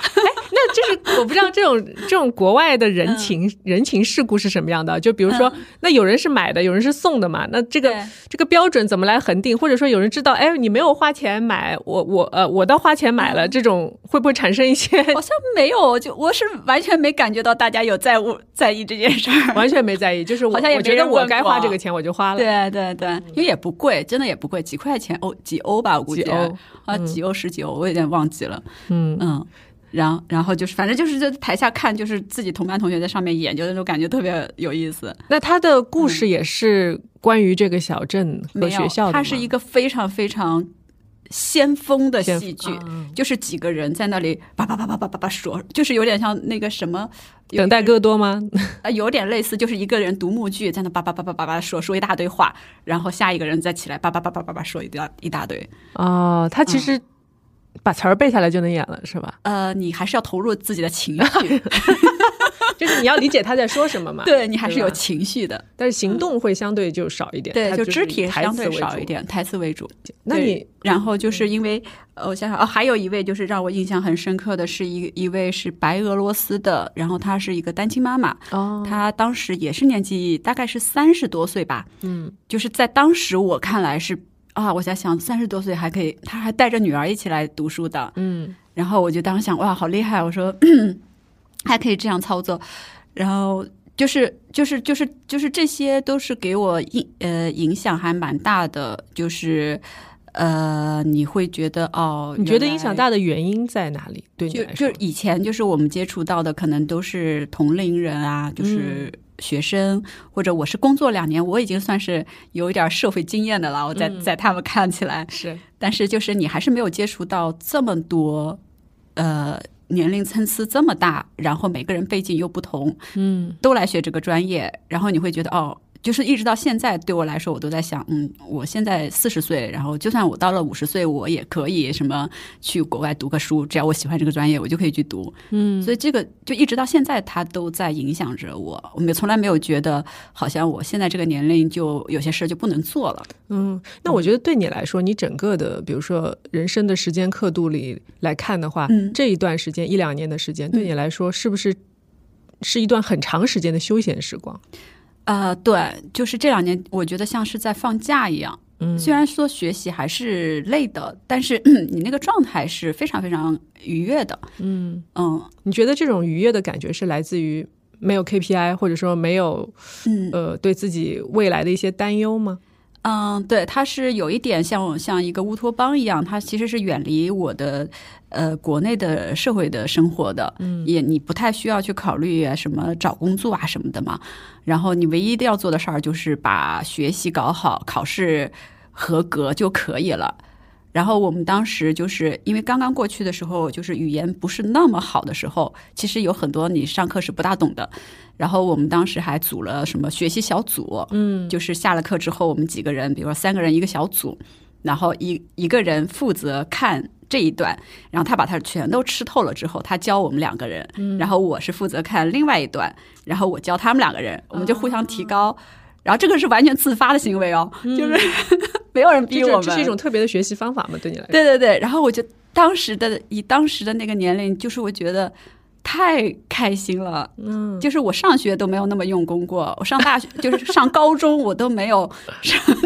那 那就是我不知道这种 这种国外的人情人情世故是什么样的。就比如说，那有人是买的，有人是送的嘛？那这个这个标准怎么来恒定？或者说，有人知道，哎，你没有花钱买，我我呃，我倒花钱买了，这种会不会产生一些？好像没有，就我是完全没感觉到大家有在乎 在意这件事儿，完全没在意，就是好像也觉得我该花这个钱我就花了。对对对，因为也不贵，真的也不贵，几块钱欧几欧吧，我估计啊几欧十几欧，我有点忘记了。嗯嗯。然后，然后就是，反正就是在台下看，就是自己同班同学在上面演，就那种感觉特别有意思。那他的故事也是关于这个小镇和学校的它是一个非常非常先锋的戏剧，就是几个人在那里叭叭叭叭叭叭叭说，就是有点像那个什么等待戈多吗？啊，有点类似，就是一个人独幕剧在那叭叭叭叭叭叭说说一大堆话，然后下一个人再起来叭叭叭叭叭叭说一大一大堆。哦，他其实。把词儿背下来就能演了，是吧？呃，你还是要投入自己的情绪，就是你要理解他在说什么嘛。对你还是有情绪的，但是行动会相对就少一点。对，就肢体相对少一点，台词为主。那你然后就是因为，我想想哦，还有一位就是让我印象很深刻的是一一位是白俄罗斯的，然后她是一个单亲妈妈。哦，她当时也是年纪大概是三十多岁吧。嗯，就是在当时我看来是。啊，我在想，三十多岁还可以，他还带着女儿一起来读书的，嗯，然后我就当时想，哇，好厉害！我说 还可以这样操作，然后就是就是就是就是这些都是给我影呃影响还蛮大的，就是呃，你会觉得哦，你觉得影响大的原因在哪里？对你来说，就以前就是我们接触到的，可能都是同龄人啊，就是。学生或者我是工作两年，我已经算是有一点社会经验的了。我在在他们看起来是，但是就是你还是没有接触到这么多，呃，年龄参差这么大，然后每个人背景又不同，嗯，都来学这个专业，然后你会觉得哦。就是一直到现在，对我来说，我都在想，嗯，我现在四十岁，然后就算我到了五十岁，我也可以什么去国外读个书，只要我喜欢这个专业，我就可以去读。嗯，所以这个就一直到现在，它都在影响着我。我们从来没有觉得，好像我现在这个年龄就有些事就不能做了。嗯，那我觉得对你来说，你整个的，比如说人生的时间刻度里来看的话，这一段时间一两年的时间，对你来说，是不是是一段很长时间的休闲时光？呃，对，就是这两年，我觉得像是在放假一样。嗯，虽然说学习还是累的，但是 你那个状态是非常非常愉悦的。嗯嗯，你觉得这种愉悦的感觉是来自于没有 KPI，或者说没有呃对自己未来的一些担忧吗？嗯，对，它是有一点像像一个乌托邦一样，它其实是远离我的呃国内的社会的生活的，嗯，也你不太需要去考虑什么找工作啊什么的嘛，然后你唯一的要做的事儿就是把学习搞好，考试合格就可以了。然后我们当时就是因为刚刚过去的时候，就是语言不是那么好的时候，其实有很多你上课是不大懂的。然后我们当时还组了什么学习小组，嗯，就是下了课之后，我们几个人，比如说三个人一个小组，然后一一个人负责看这一段，然后他把它全都吃透了之后，他教我们两个人，然后我是负责看另外一段，然后我教他们两个人，我们就互相提高。然后这个是完全自发的行为哦，就是 没有人逼我们，这是一种特别的学习方法嘛？对你来说，对对对。然后我就当时的以当时的那个年龄，就是我觉得太开心了。嗯，就是我上学都没有那么用功过，我上大学就是上高中我都没有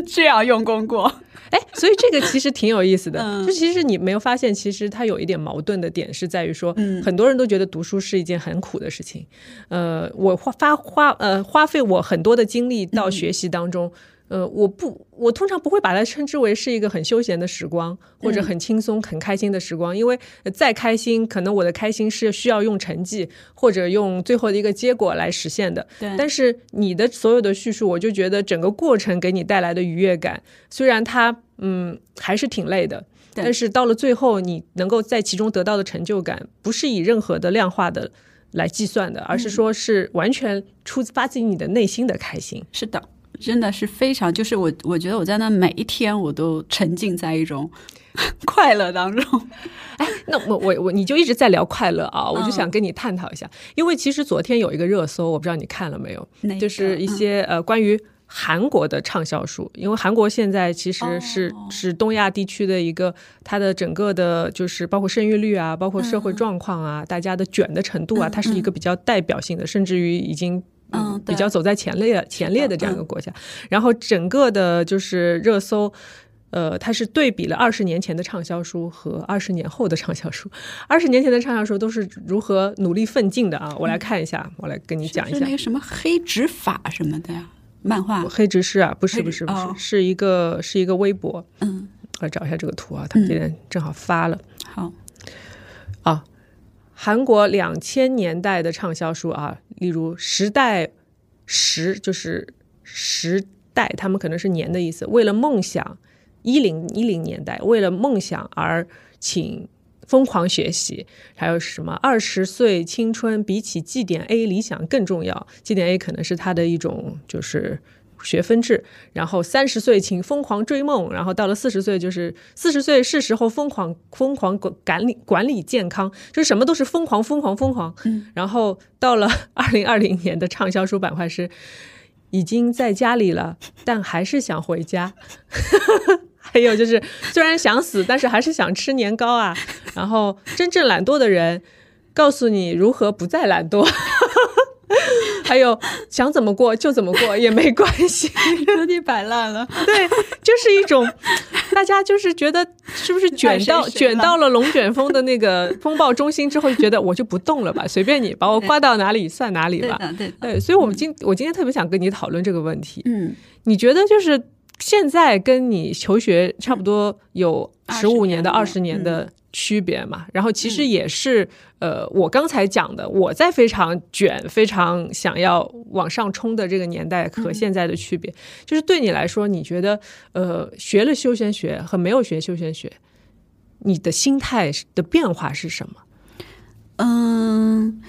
这样用功过。哎，所以这个其实挺有意思的。就其实你没有发现，其实它有一点矛盾的点是在于说，很多人都觉得读书是一件很苦的事情。呃，我花花花呃花费我很多的精力到学习当中。呃，我不，我通常不会把它称之为是一个很休闲的时光，或者很轻松、很开心的时光。因为再开心，可能我的开心是需要用成绩或者用最后的一个结果来实现的。对。但是你的所有的叙述，我就觉得整个过程给你带来的愉悦感，虽然它嗯还是挺累的，但是到了最后，你能够在其中得到的成就感，不是以任何的量化的来计算的，而是说是完全出发自于你的内心的开心。是的。真的是非常，就是我，我觉得我在那每一天，我都沉浸在一种 快乐当中。哎，那我我我，你就一直在聊快乐啊，我就想跟你探讨一下，因为其实昨天有一个热搜，我不知道你看了没有，就是一些呃关于。韩国的畅销书，因为韩国现在其实是、哦是东亚地区的一个，它的整个的就是包括生育率啊，包括社会状况啊，大家的卷的程度啊，嗯它是一个比较代表性的，甚至于已经。嗯比较走在前列前列的这样一个国家，然后整个的就是热搜，呃，它是对比了二十年前的畅销书和二十年后的畅销书。二十年前的畅销书都是如何努力奋进的啊！我来看一下，我来跟你讲一下是那。个什么黑执法什么的呀，漫画。黑执事啊，不是不是不是，哦是一个是一个微博。嗯，我来找一下这个图啊，他们今天正好发了、好，啊。韩国两千年代的畅销书啊，例如时代时就是时代，他们可能是年的意思。为了梦想，一零一零年代，为了梦想而请疯狂学习，还有什么二十岁青春比起绩点 A 理想更重要。绩点 A 可能是他的一种就是学分制，然后三十岁请疯狂追梦，然后到了四十岁就是四十岁是时候疯狂疯狂管管理管理健康，就是什么都是疯狂疯狂疯狂。嗯，然后到了 二零二零年的畅销书板块是已经在家里了，但还是想回家。还有就是，虽然想死，但是还是想吃年糕啊。然后，真正懒惰的人告诉你如何不再懒惰。还有，想怎么过就怎么过也没关系。彻底摆烂了。对，就是一种大家就是觉得是不是卷到 卷到了龙卷风的那个风暴中心之后，就觉得我就不动了吧，随便你把我刮到哪里算哪里吧。对，对。对，所以我们今我今天特别想跟你讨论这个问题。嗯，你觉得就是现在跟你求学差不多有十五年的二十年的区别嘛？然后其实也是呃，我刚才讲的，我在非常卷、非常想要往上冲的这个年代和现在的区别，就是对你来说，你觉得呃，学了休闲学和没有学休闲学，你的心态的变化是什么？嗯，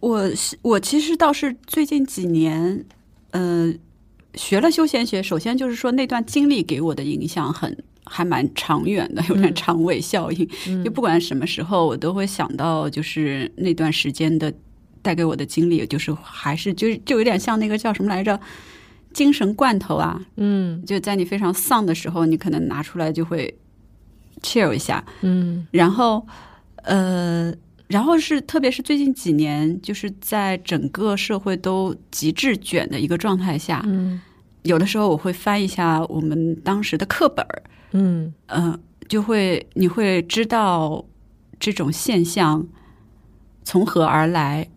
我是我其实倒是最近几年，呃，学了休闲学。首先就是说那段经历给我的影响很还蛮长远的，有点长尾效应。就不管什么时候，我都会想到就是那段时间的带给我的经历，就是还是就就有点像那个叫什么来着。精神罐头啊，嗯就在你非常丧的时候，你可能拿出来就会 cheer 一下，嗯然后，呃，然后是特别是最近几年，就是在整个社会都极致卷的一个状态下，嗯有的时候我会翻一下我们当时的课本儿，嗯。嗯、就会你会知道这种现象从何而来，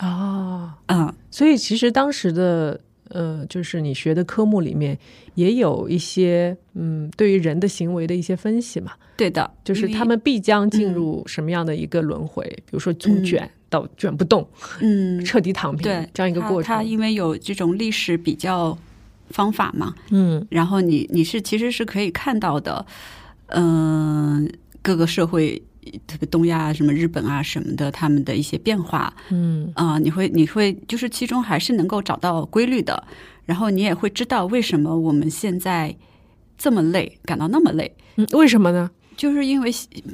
哦。嗯、所以其实当时的呃，就是你学的科目里面也有一些嗯，对于人的行为的一些分析嘛，对的，就是他们必将进入什么样的一个轮回，比如说从嗯卷到卷不动，嗯，彻底躺平对这样一个过程。它它因为有这种历史比较方法嘛，嗯然后你你是其实是可以看到的，嗯、各个社会，特别东亚啊什么日本啊什么的，他们的一些变化嗯啊、你会你会就是其中还是能够找到规律的，然后你也会知道为什么我们现在这么累，感到那么累。嗯，为什么呢？就是因为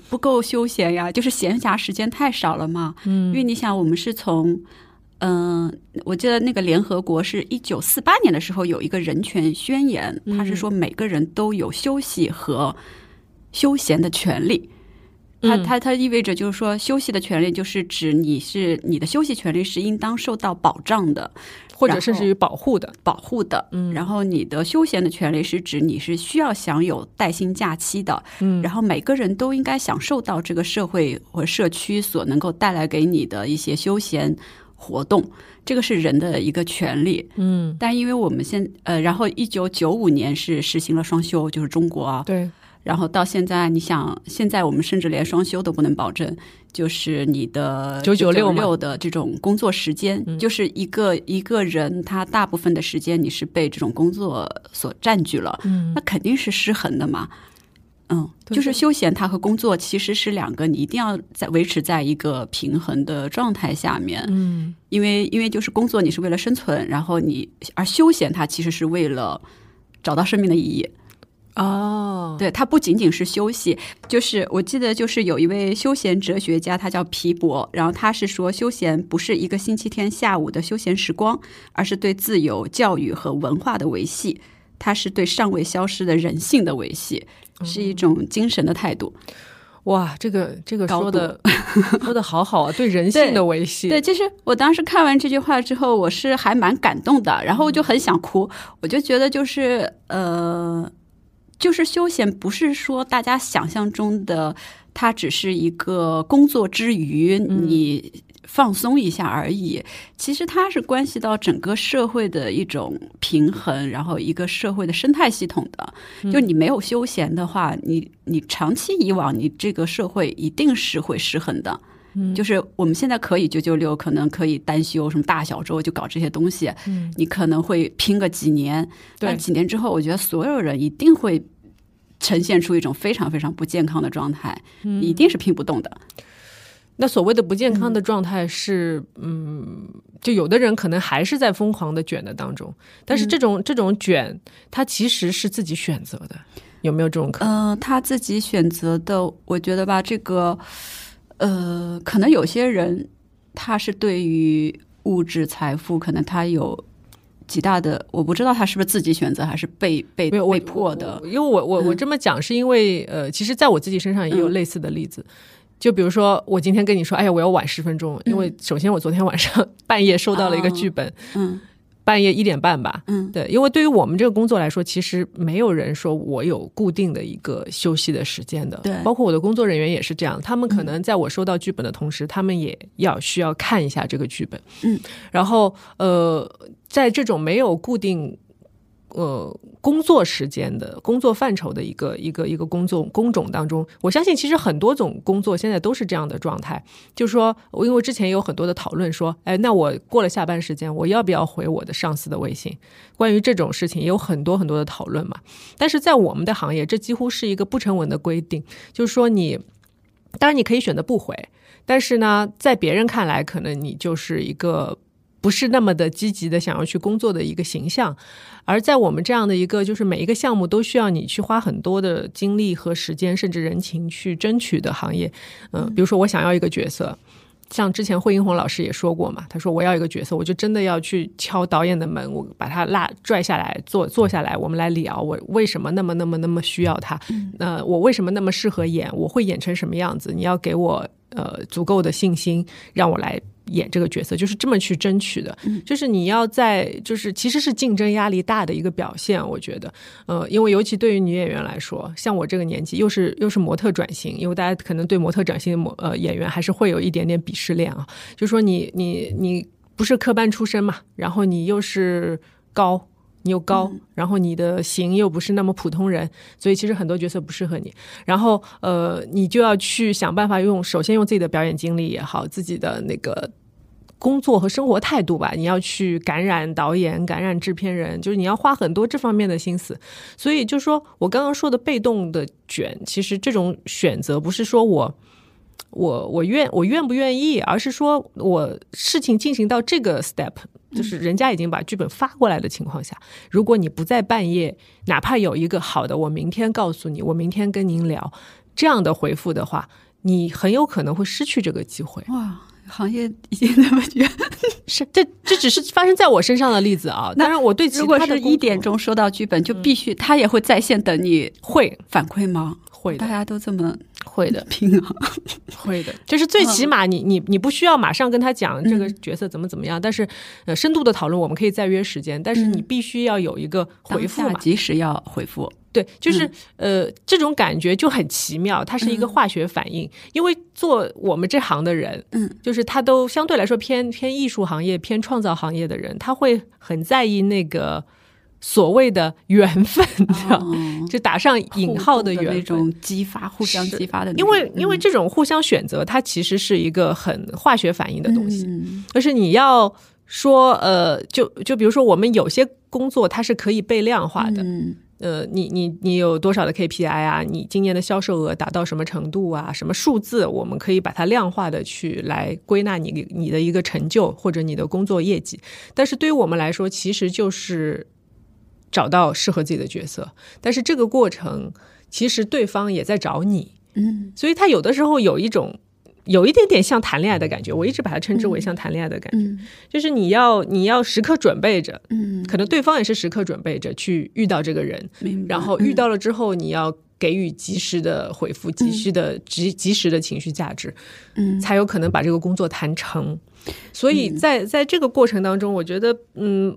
不够休闲呀，就是闲暇时间太少了嘛。嗯因为你想，我们是从，嗯、我记得那个联合国是一九四八年的时候有一个人权宣言，他是说每个人都有休息和休闲的权利。它嗯它它意味着就是说，休息的权利就是指你是你的休息权利是应当受到保障的，或者甚至于保护的，保护的。嗯然后你的休闲的权利是指你是需要享有带薪假期的，嗯然后每个人都应该享受到这个社会和社区所能够带来给你的一些休闲活动，这个是人的一个权利。嗯，但因为我们现呃，然后一九九五年是实行了双休，就是中国啊，对，然后到现在，你想，现在我们甚至连双休都不能保证，就是你的九九六六的这种工作时间，嗯就是一个一个人他大部分的时间你是被这种工作所占据了，嗯那肯定是失衡的嘛。嗯，就是休闲，它和工作其实是两个，你一定要在维持在一个平衡的状态下面。嗯因为因为就是工作你是为了生存，然后你而休闲它其实是为了找到生命的意义。哦，对，它不仅仅是休息，就是我记得就是有一位休闲哲学家，他叫皮博，然后他是说，休闲不是一个星期天下午的休闲时光，而是对自由、教育和文化的维系，它是对尚未消失的人性的维系，是一种精神的态度。哇，这个这个说的 说的好好啊，对人性的维系，对，其实我当时看完这句话之后，我是还蛮感动的，然后我就很想哭。我就觉得就是呃，就是休闲不是说大家想象中的，它只是一个工作之余你放松一下而已。其实它是关系到整个社会的一种平衡，然后一个社会的生态系统的。就你没有休闲的话，你你长期以往，你这个社会一定是会失衡的。就是我们现在可以九九六，可能可以单休，什么大小周就搞这些东西。嗯，你可能会拼个几年，对但几年之后，我觉得所有人一定会呈现出一种非常非常不健康的状态，一定是拼不动的。那所谓的不健康的状态是，嗯，就有的人可能还是在疯狂的卷的当中，但是这种、这种卷，他其实是自己选择的，有没有这种可能？嗯、他自己选择的，我觉得吧，这个，呃，可能有些人他是对于物质财富，可能他有极大的，我不知道他是不是自己选择，还是被被被迫的。因为我我我嗯这么讲是因为呃，其实在我自己身上也有嗯类似的例子。就比如说，我今天跟你说，哎呀，我要晚十分钟，因为首先我昨天晚上 半夜收到了一个剧本，嗯半夜一点半吧，嗯对，因为对于我们这个工作来说，其实没有人说我有固定的一个休息的时间的。对包括我的工作人员也是这样，他们可能在我收到剧本的同时，他们也要需要看一下这个剧本。嗯，然后呃，在这种没有固定。呃，工作时间的工作范畴的一个一个一个工作工种当中，我相信其实很多种工作现在都是这样的状态。就是说，因为之前有很多的讨论说，哎，那我过了下班时间，我要不要回我的上司的微信？关于这种事情也有很多很多的讨论嘛。但是在我们的行业，这几乎是一个不成文的规定，就是说你，当然你可以选择不回，但是呢，在别人看来，可能你就是一个。不是那么的积极的想要去工作的一个形象，而在我们这样的一个就是每一个项目都需要你去花很多的精力和时间，甚至人情去争取的行业，嗯、比如说我想要一个角色，像之前惠英红老师也说过嘛，他说我要一个角色，我就真的要去敲导演的门，我把他拉拽下来，坐坐下来，我们来聊，我为什么那么那么那么需要他？那、我为什么那么适合演？我会演成什么样子？你要给我呃足够的信心，让我来。演这个角色就是这么去争取的，就是你要在，就是其实是竞争压力大的一个表现，我觉得，呃，因为尤其对于女演员来说，像我这个年纪，又是又是模特转型，因为大家可能对模特转型的模呃演员还是会有一点点鄙视链啊，就说你你你不是科班出身嘛，然后你又是高。你又高，然后你的型又不是那么普通人，所以其实很多角色不适合你。然后呃，你就要去想办法用，首先用自己的表演经历也好，自己的那个工作和生活态度吧，你要去感染导演、感染制片人，就是你要花很多这方面的心思。所以就说我刚刚说的被动的卷，其实这种选择不是说我。我我愿我愿不愿意，而是说我事情进行到这个 step，就是人家已经把剧本发过来的情况下，如果你不在半夜，哪怕有一个好的，我明天告诉你，我明天跟您聊这样的回复的话，你很有可能会失去这个机会。哇，行业已经那么卷，是这这只是发生在我身上的例子啊。当然，我对其如果是一点钟收到剧本，就必须他也会在线等你会反馈吗？大会的。家都这么会的。拼啊？会的，就是最起码你你你不需要马上跟他讲这个角色怎么怎么样，但是呃深度的讨论我们可以再约时间，但是你必须要有一个回复嘛。及时要回复。对，就是、呃这种感觉就很奇妙，它是一个化学反应，因为做我们这行的人，嗯，就是他都相对来说偏偏艺术行业、偏创造行业的人，他会很在意那个所谓的缘分，就打上引号的那缘分，种激发，互相激发的那因种，为因为这种互相选择，它其实是一个很化学反应的东西，嗯而是你要说呃，就就比如说我们有些工作它是可以被量化的，嗯。呃，你你你有多少的 KPI 啊？你今年的销售额达到什么程度啊？什么数字，我们可以把它量化的去来归纳你你的一个成就或者你的工作业绩。但是对于我们来说，其实就是找到适合自己的角色，但是这个过程其实对方也在找你，嗯。所以他有的时候有一种有一点点像谈恋爱的感觉，我一直把它称之为像谈恋爱的感觉，嗯。就是你要你要时刻准备着，嗯，可能对方也是时刻准备着去遇到这个人，然后遇到了之后你要。给予及时的回复，及时的及及时的情绪价值，嗯。才有可能把这个工作谈成。所以在在这个过程当中，我觉得，嗯，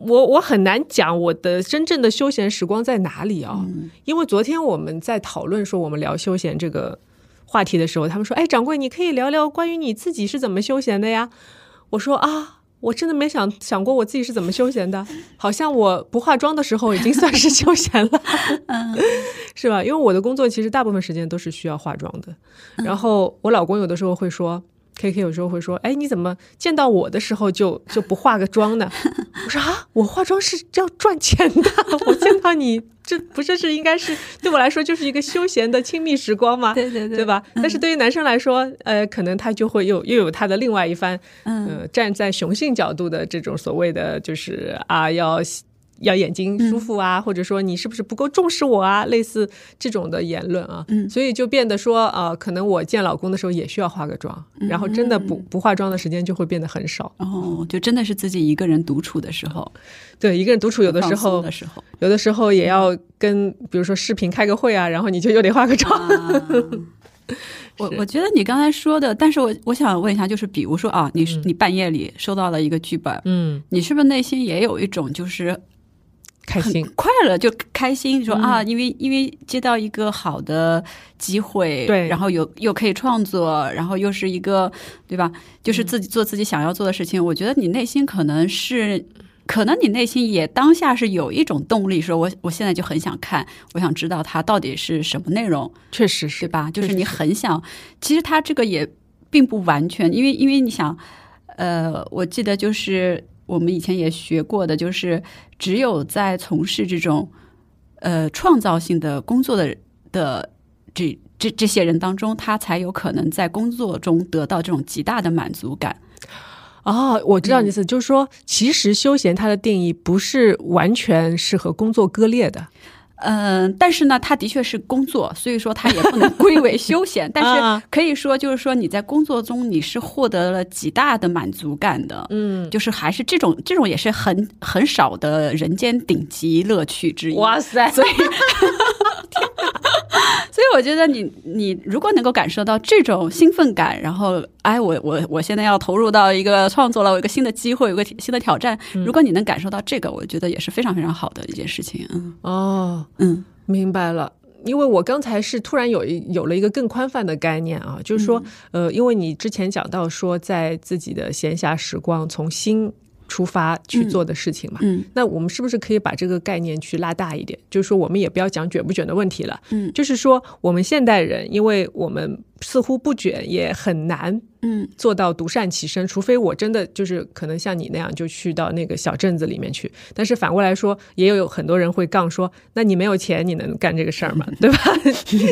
我我很难讲我的真正的休闲时光在哪里啊、嗯因为昨天我们在讨论说我们聊休闲这个话题的时候，他们说：“哎，掌柜，你可以聊聊关于你自己是怎么休闲的呀？”我说：“啊。”我真的没想想过我自己是怎么休闲的，好像我不化妆的时候已经算是休闲了，是吧？因为我的工作其实大部分时间都是需要化妆的，然后我老公有的时候会说，K K 有时候会说，哎，你怎么见到我的时候就 就不化个妆呢？我说啊，我化妆是要赚钱的，我见到你，这不是是应该是对我来说就是一个休闲的亲密时光吗？对对对对吧？但是对于男生来说，呃，可能他就会又又有他的另外一番，呃，站在雄性角度的这种所谓的就是啊，要要眼睛舒服啊，或者说你是不是不够重视我啊，类似这种的言论啊，嗯。所以就变得说，呃，可能我见老公的时候也需要化个妆，然后真的不不化妆的时间就会变得很少。哦，就真的是自己一个人独处的时候，对，一个人独处有的时候的时候，有的时候也要跟，比如说视频开个会啊，然后你就又得化个妆。啊。我我觉得你刚才说的，但是我我想问一下，就是比如说啊，你是你半夜里收到了一个剧本，嗯，你是不是内心也有一种就是很开心。快乐，就开心，说啊，因为因为接到一个好的机会，对然后有又可以创作，然后又是一个对吧？就是自己做自己想要做的事情，我觉得你内心可能是。可能你内心也当下是有一种动力，说我我现在就很想看，我想知道它到底是什么内容，确实是对是，吧？就是你很想，其实它这个也并不完全，因为因为你想，呃，我记得就是我们以前也学过的，就是只有在从事这种呃创造性的工作的的这这这些人当中，他才有可能在工作中得到这种极大的满足感。哦，我知道你意思，就是说，其实休闲它的定义不是完全是和工作割裂的。嗯，但是呢，它的确是工作，所以说它也不能 归为休闲。但啊是可以说，就是说你在工作中你是获得了极大的满足感的。嗯，就是还是这种这种也是很很少的人间顶级乐趣之一。哇塞，所以我觉得你你如果能够感受到这种兴奋感，然后哎，我我我现在要投入到一个创作了，我有一个新的机会，有个新的挑战。如果你能感受到这个，我觉得也是非常非常好的一件事情。嗯哦，嗯明白了。因为我刚才是突然有一有了一个更宽泛的概念啊，就是说，呃，因为你之前讲到说，在自己的闲暇时光从心出发去做的事情嘛，嗯那我们是不是可以把这个概念去拉大一点？就是说，我们也不要讲卷不卷的问题了，嗯。就是说，我们现代人，因为我们似乎不卷，也很难嗯做到独善其身，除非我真的就是可能像你那样就去到那个小镇子里面去。但是反过来说，也有很多人会杠说：“那你没有钱，你能干这个事儿吗？对吧？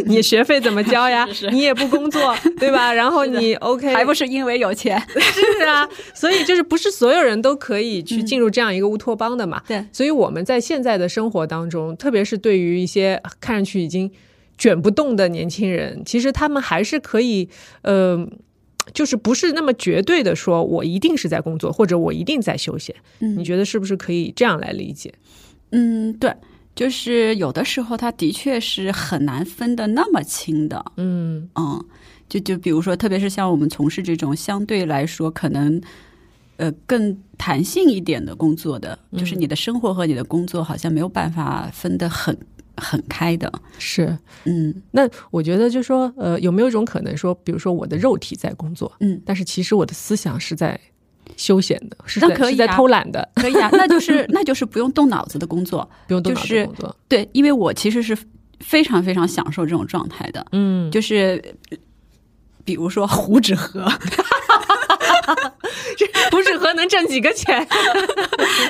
你学费怎么交呀？是是你也不工作，对吧？然后你 OK 还不是因为有钱。是啊，所以就是不是所有人都可以去进入这样一个乌托邦的嘛？对所以我们在现在的生活当中，特别是对于一些看上去已经卷不动的年轻人，其实他们还是可以，呃，就是不是那么绝对的说，我一定是在工作，或者我一定在休闲。嗯你觉得是不是可以这样来理解？嗯，对，就是有的时候他的确是很难分得那么清的。嗯嗯，就就比如说，特别是像我们从事这种相对来说可能呃更弹性一点的工作的，就是你的生活和你的工作好像没有办法分得很很开的。是。嗯那我觉得就说，呃，有没有一种可能说，比如说我的肉体在工作，嗯，但是其实我的思想是在休闲的，是在是在那可以啊偷懒的，可以啊，那就是那就是不用动脑子的工作。不用动脑子就是工作。对，因为我其实是非常非常享受这种状态的，嗯，就是比如说胡纸盒，不是和能挣几个钱，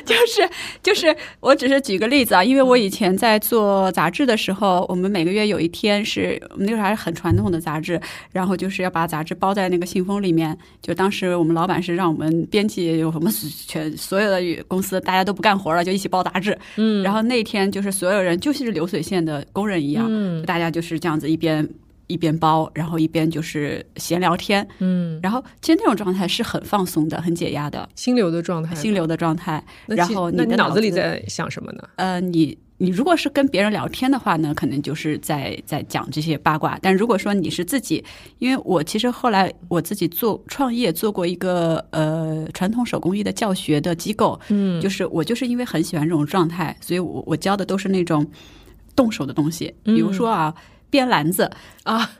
就 是就是，我只是举个例子啊，因为我以前在做杂志的时候，我们每个月有一天是我们那时候还是很传统的杂志，然后就是要把杂志包在那个信封里面。就当时我们老板是让我们编辑有什么全所有的公司大家都不干活了，就一起包杂志。嗯，然后那天就是所有人就是流水线的工人一样，嗯，大家就是这样子一边。一边包，然后一边就是闲聊天，嗯，然后其实那种状态是很放松的，很解压的，心流的状态，心流的状态。然后你的脑子里在想什么呢？呃，你你如果是跟别人聊天的话呢，可能就是在在讲这些八卦。但如果说你是自己，因为我其实后来我自己做创业，做过一个呃传统手工艺的教学的机构，嗯，就是我就是因为很喜欢这种状态，所以我我教的都是那种动手的东西，比如说啊。编篮子啊，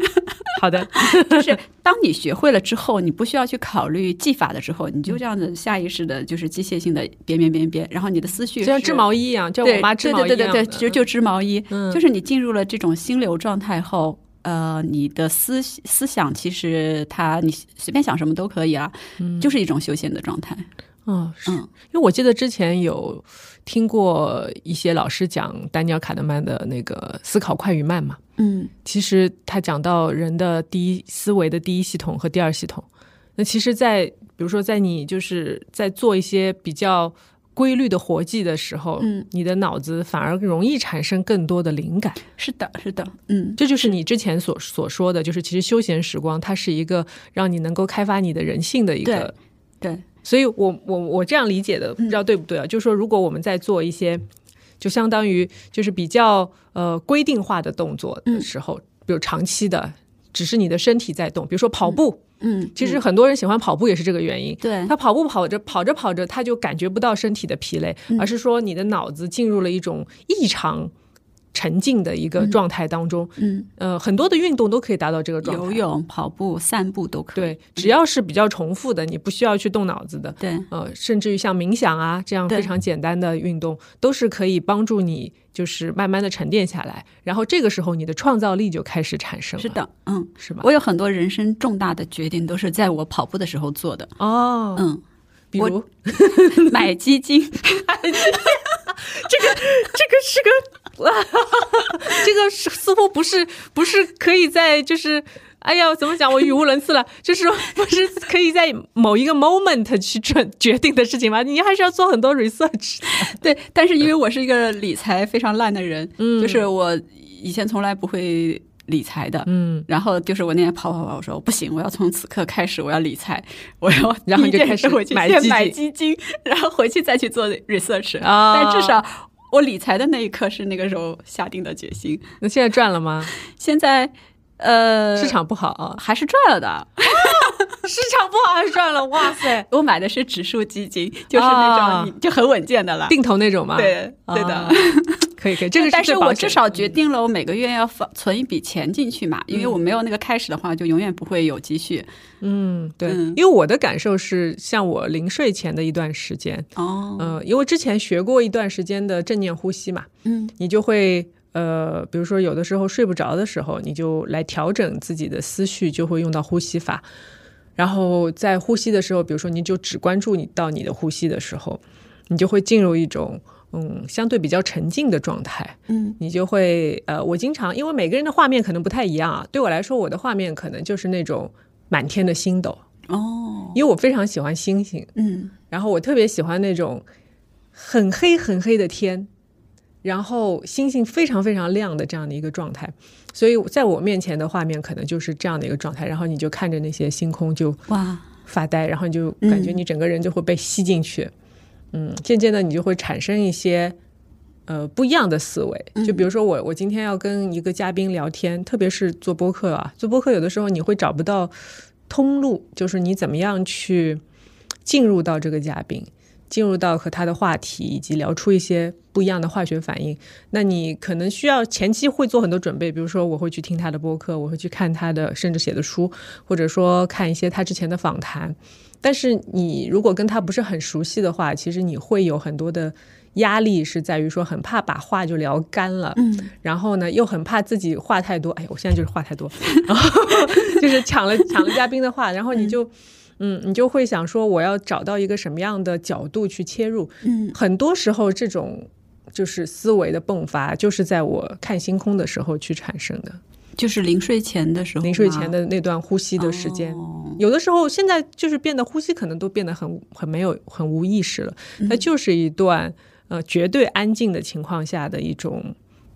好的，就是当你学会了之后，你不需要去考虑技法的时候，你就这样子下意识的，就是机械性的编编编编，然后你的思绪就像织毛衣一样，就我妈织毛衣对对对对，就就织毛衣，就是你进入了这种心流状态后，呃，你的思思想其实它你随便想什么都可以啊，就是一种休闲的状态。哦，是因为我记得之前有听过一些老师讲丹尼尔卡德曼的那个思考快与慢嘛，嗯，其实他讲到人的第一思维的第一系统和第二系统，那其实，在比如说在你就是在做一些比较规律的活计的时候，嗯，你的脑子反而容易产生更多的灵感。是的，是的，嗯，这就是你之前所所说的就是其实休闲时光它是一个让你能够开发你的人性的一个对。所以，我我我这样理解的，不知道对不对啊？就是说，如果我们在做一些，就相当于就是比较呃规定化的动作的时候，比如长期的，只是你的身体在动，比如说跑步，嗯，其实很多人喜欢跑步也是这个原因。对，他跑步跑着跑着跑着，他就感觉不到身体的疲累，而是说你的脑子进入了一种异常。沉浸的一个状态当中，嗯，呃，很多的运动都可以达到这个状态，游泳、跑步、散步都可以。对，只要是比较重复的，你不需要去动脑子的，对，呃，甚至于像冥想啊这样非常简单的运动，都是可以帮助你，就是慢慢的沉淀下来，然后这个时候你的创造力就开始产生。是的，嗯，是吧？我有很多人生重大的决定都是在我跑步的时候做的。哦，嗯，比如 买基金，这个这个是个。哇，这个似乎不是不是可以在就是，哎呀，怎么讲？我语无伦次了。就是不是可以在某一个 moment 去准决定的事情吗？你还是要做很多 research。对，但是因为我是一个理财非常烂的人，嗯，就是我以前从来不会理财的，嗯，然后就是我那天跑跑跑，我说不行，我要从此刻开始我要理财，我要 然后就开始回去买买基金，然后回去再去做 research 啊，但至少。我理财的那一刻是那个时候下定的决心。那现在赚了吗？现在，呃，市场不好，还是赚了的。市场不好还是赚了？哇塞！我买的是指数基金，就是那种就很稳健的了，定投那种吗？对，对的。可以，可以。这个但是我至少决定了，我每个月要放存一笔钱进去嘛，因为我没有那个开始的话，就永远不会有积蓄。嗯，对。因为我的感受是，像我临睡前的一段时间，哦，嗯，因为之前学过一段时间的正念呼吸嘛，嗯，你就会呃，比如说有的时候睡不着的时候，你就来调整自己的思绪，就会用到呼吸法。然后在呼吸的时候，比如说你就只关注你到你的呼吸的时候，你就会进入一种。嗯，相对比较沉静的状态，嗯，你就会呃，我经常因为每个人的画面可能不太一样啊，对我来说，我的画面可能就是那种满天的星斗哦，因为我非常喜欢星星，嗯，然后我特别喜欢那种很黑很黑的天，然后星星非常非常亮的这样的一个状态，所以在我面前的画面可能就是这样的一个状态，然后你就看着那些星空就哇。发呆，然后你就感觉你整个人就会被吸进去。嗯，渐渐的你就会产生一些呃不一样的思维。就比如说我，我今天要跟一个嘉宾聊天，特别是做播客啊，做播客有的时候你会找不到通路，就是你怎么样去进入到这个嘉宾，进入到和他的话题，以及聊出一些不一样的化学反应。那你可能需要前期会做很多准备，比如说我会去听他的播客，我会去看他的甚至写的书，或者说看一些他之前的访谈。但是你如果跟他不是很熟悉的话，其实你会有很多的压力，是在于说很怕把话就聊干了，嗯，然后呢又很怕自己话太多，哎呀，我现在就是话太多，然后就是抢了抢了嘉宾的话，然后你就嗯，你就会想说，我要找到一个什么样的角度去切入。嗯，很多时候这种就是思维的迸发，就是在我看星空的时候去产生的。就是临睡前的时候，临睡前的那段呼吸的时间，有的时候现在就是变得呼吸可能都变得很很没有很无意识了。它就是一段呃绝对安静的情况下的一种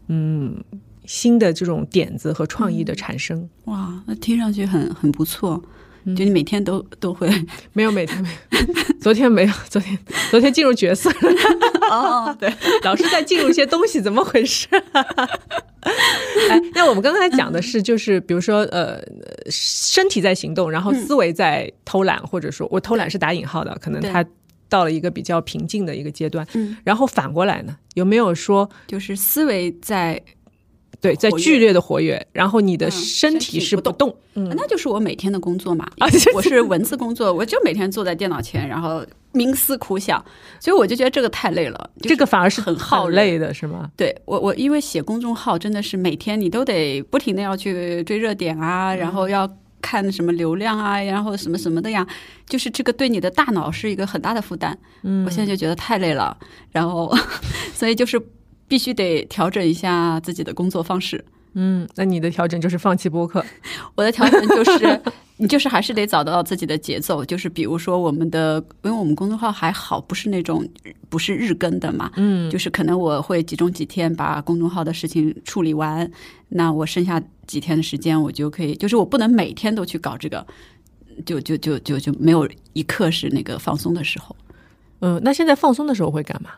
嗯新的这种点子和创意的产生。哇，那听上去很很不错。就你每天都都会没有每天没有，昨天没有，昨天昨天进入角色哦，对，老是在进入一些东西，怎么回事？哎，那我们刚才讲的是，就是比如说，呃，身体在行动，然后思维在偷懒，或者说我偷懒是打引号的，可能他到了一个比较平静的一个阶段。嗯，然后反过来呢，有没有说就是思维在？对，在剧烈的活跃，然后你的身体是不动，嗯，那就是我每天的工作嘛。我是文字工作，我就每天坐在电脑前，然后冥思苦想，所以我就觉得这个太累了。这个反而是很耗累的，是吗？对我，我因为写公众号真的是每天你都得不停的要去追热点啊，然后要看什么流量啊，然后什么什么的呀，就是这个对你的大脑是一个很大的负担。嗯，我现在就觉得太累了，然后 所以就是。必须得调整一下自己的工作方式。嗯，那你的调整就是放弃播客。我的调整就是，你 就是还是得找到自己的节奏。就是比如说我们的，因为我们公众号还好，不是那种不是日更的嘛。嗯，就是可能我会集中几天把公众号的事情处理完，那我剩下几天的时间我就可以，就是我不能每天都去搞这个，就就就就就没有一刻是那个放松的时候。嗯，那现在放松的时候会干嘛？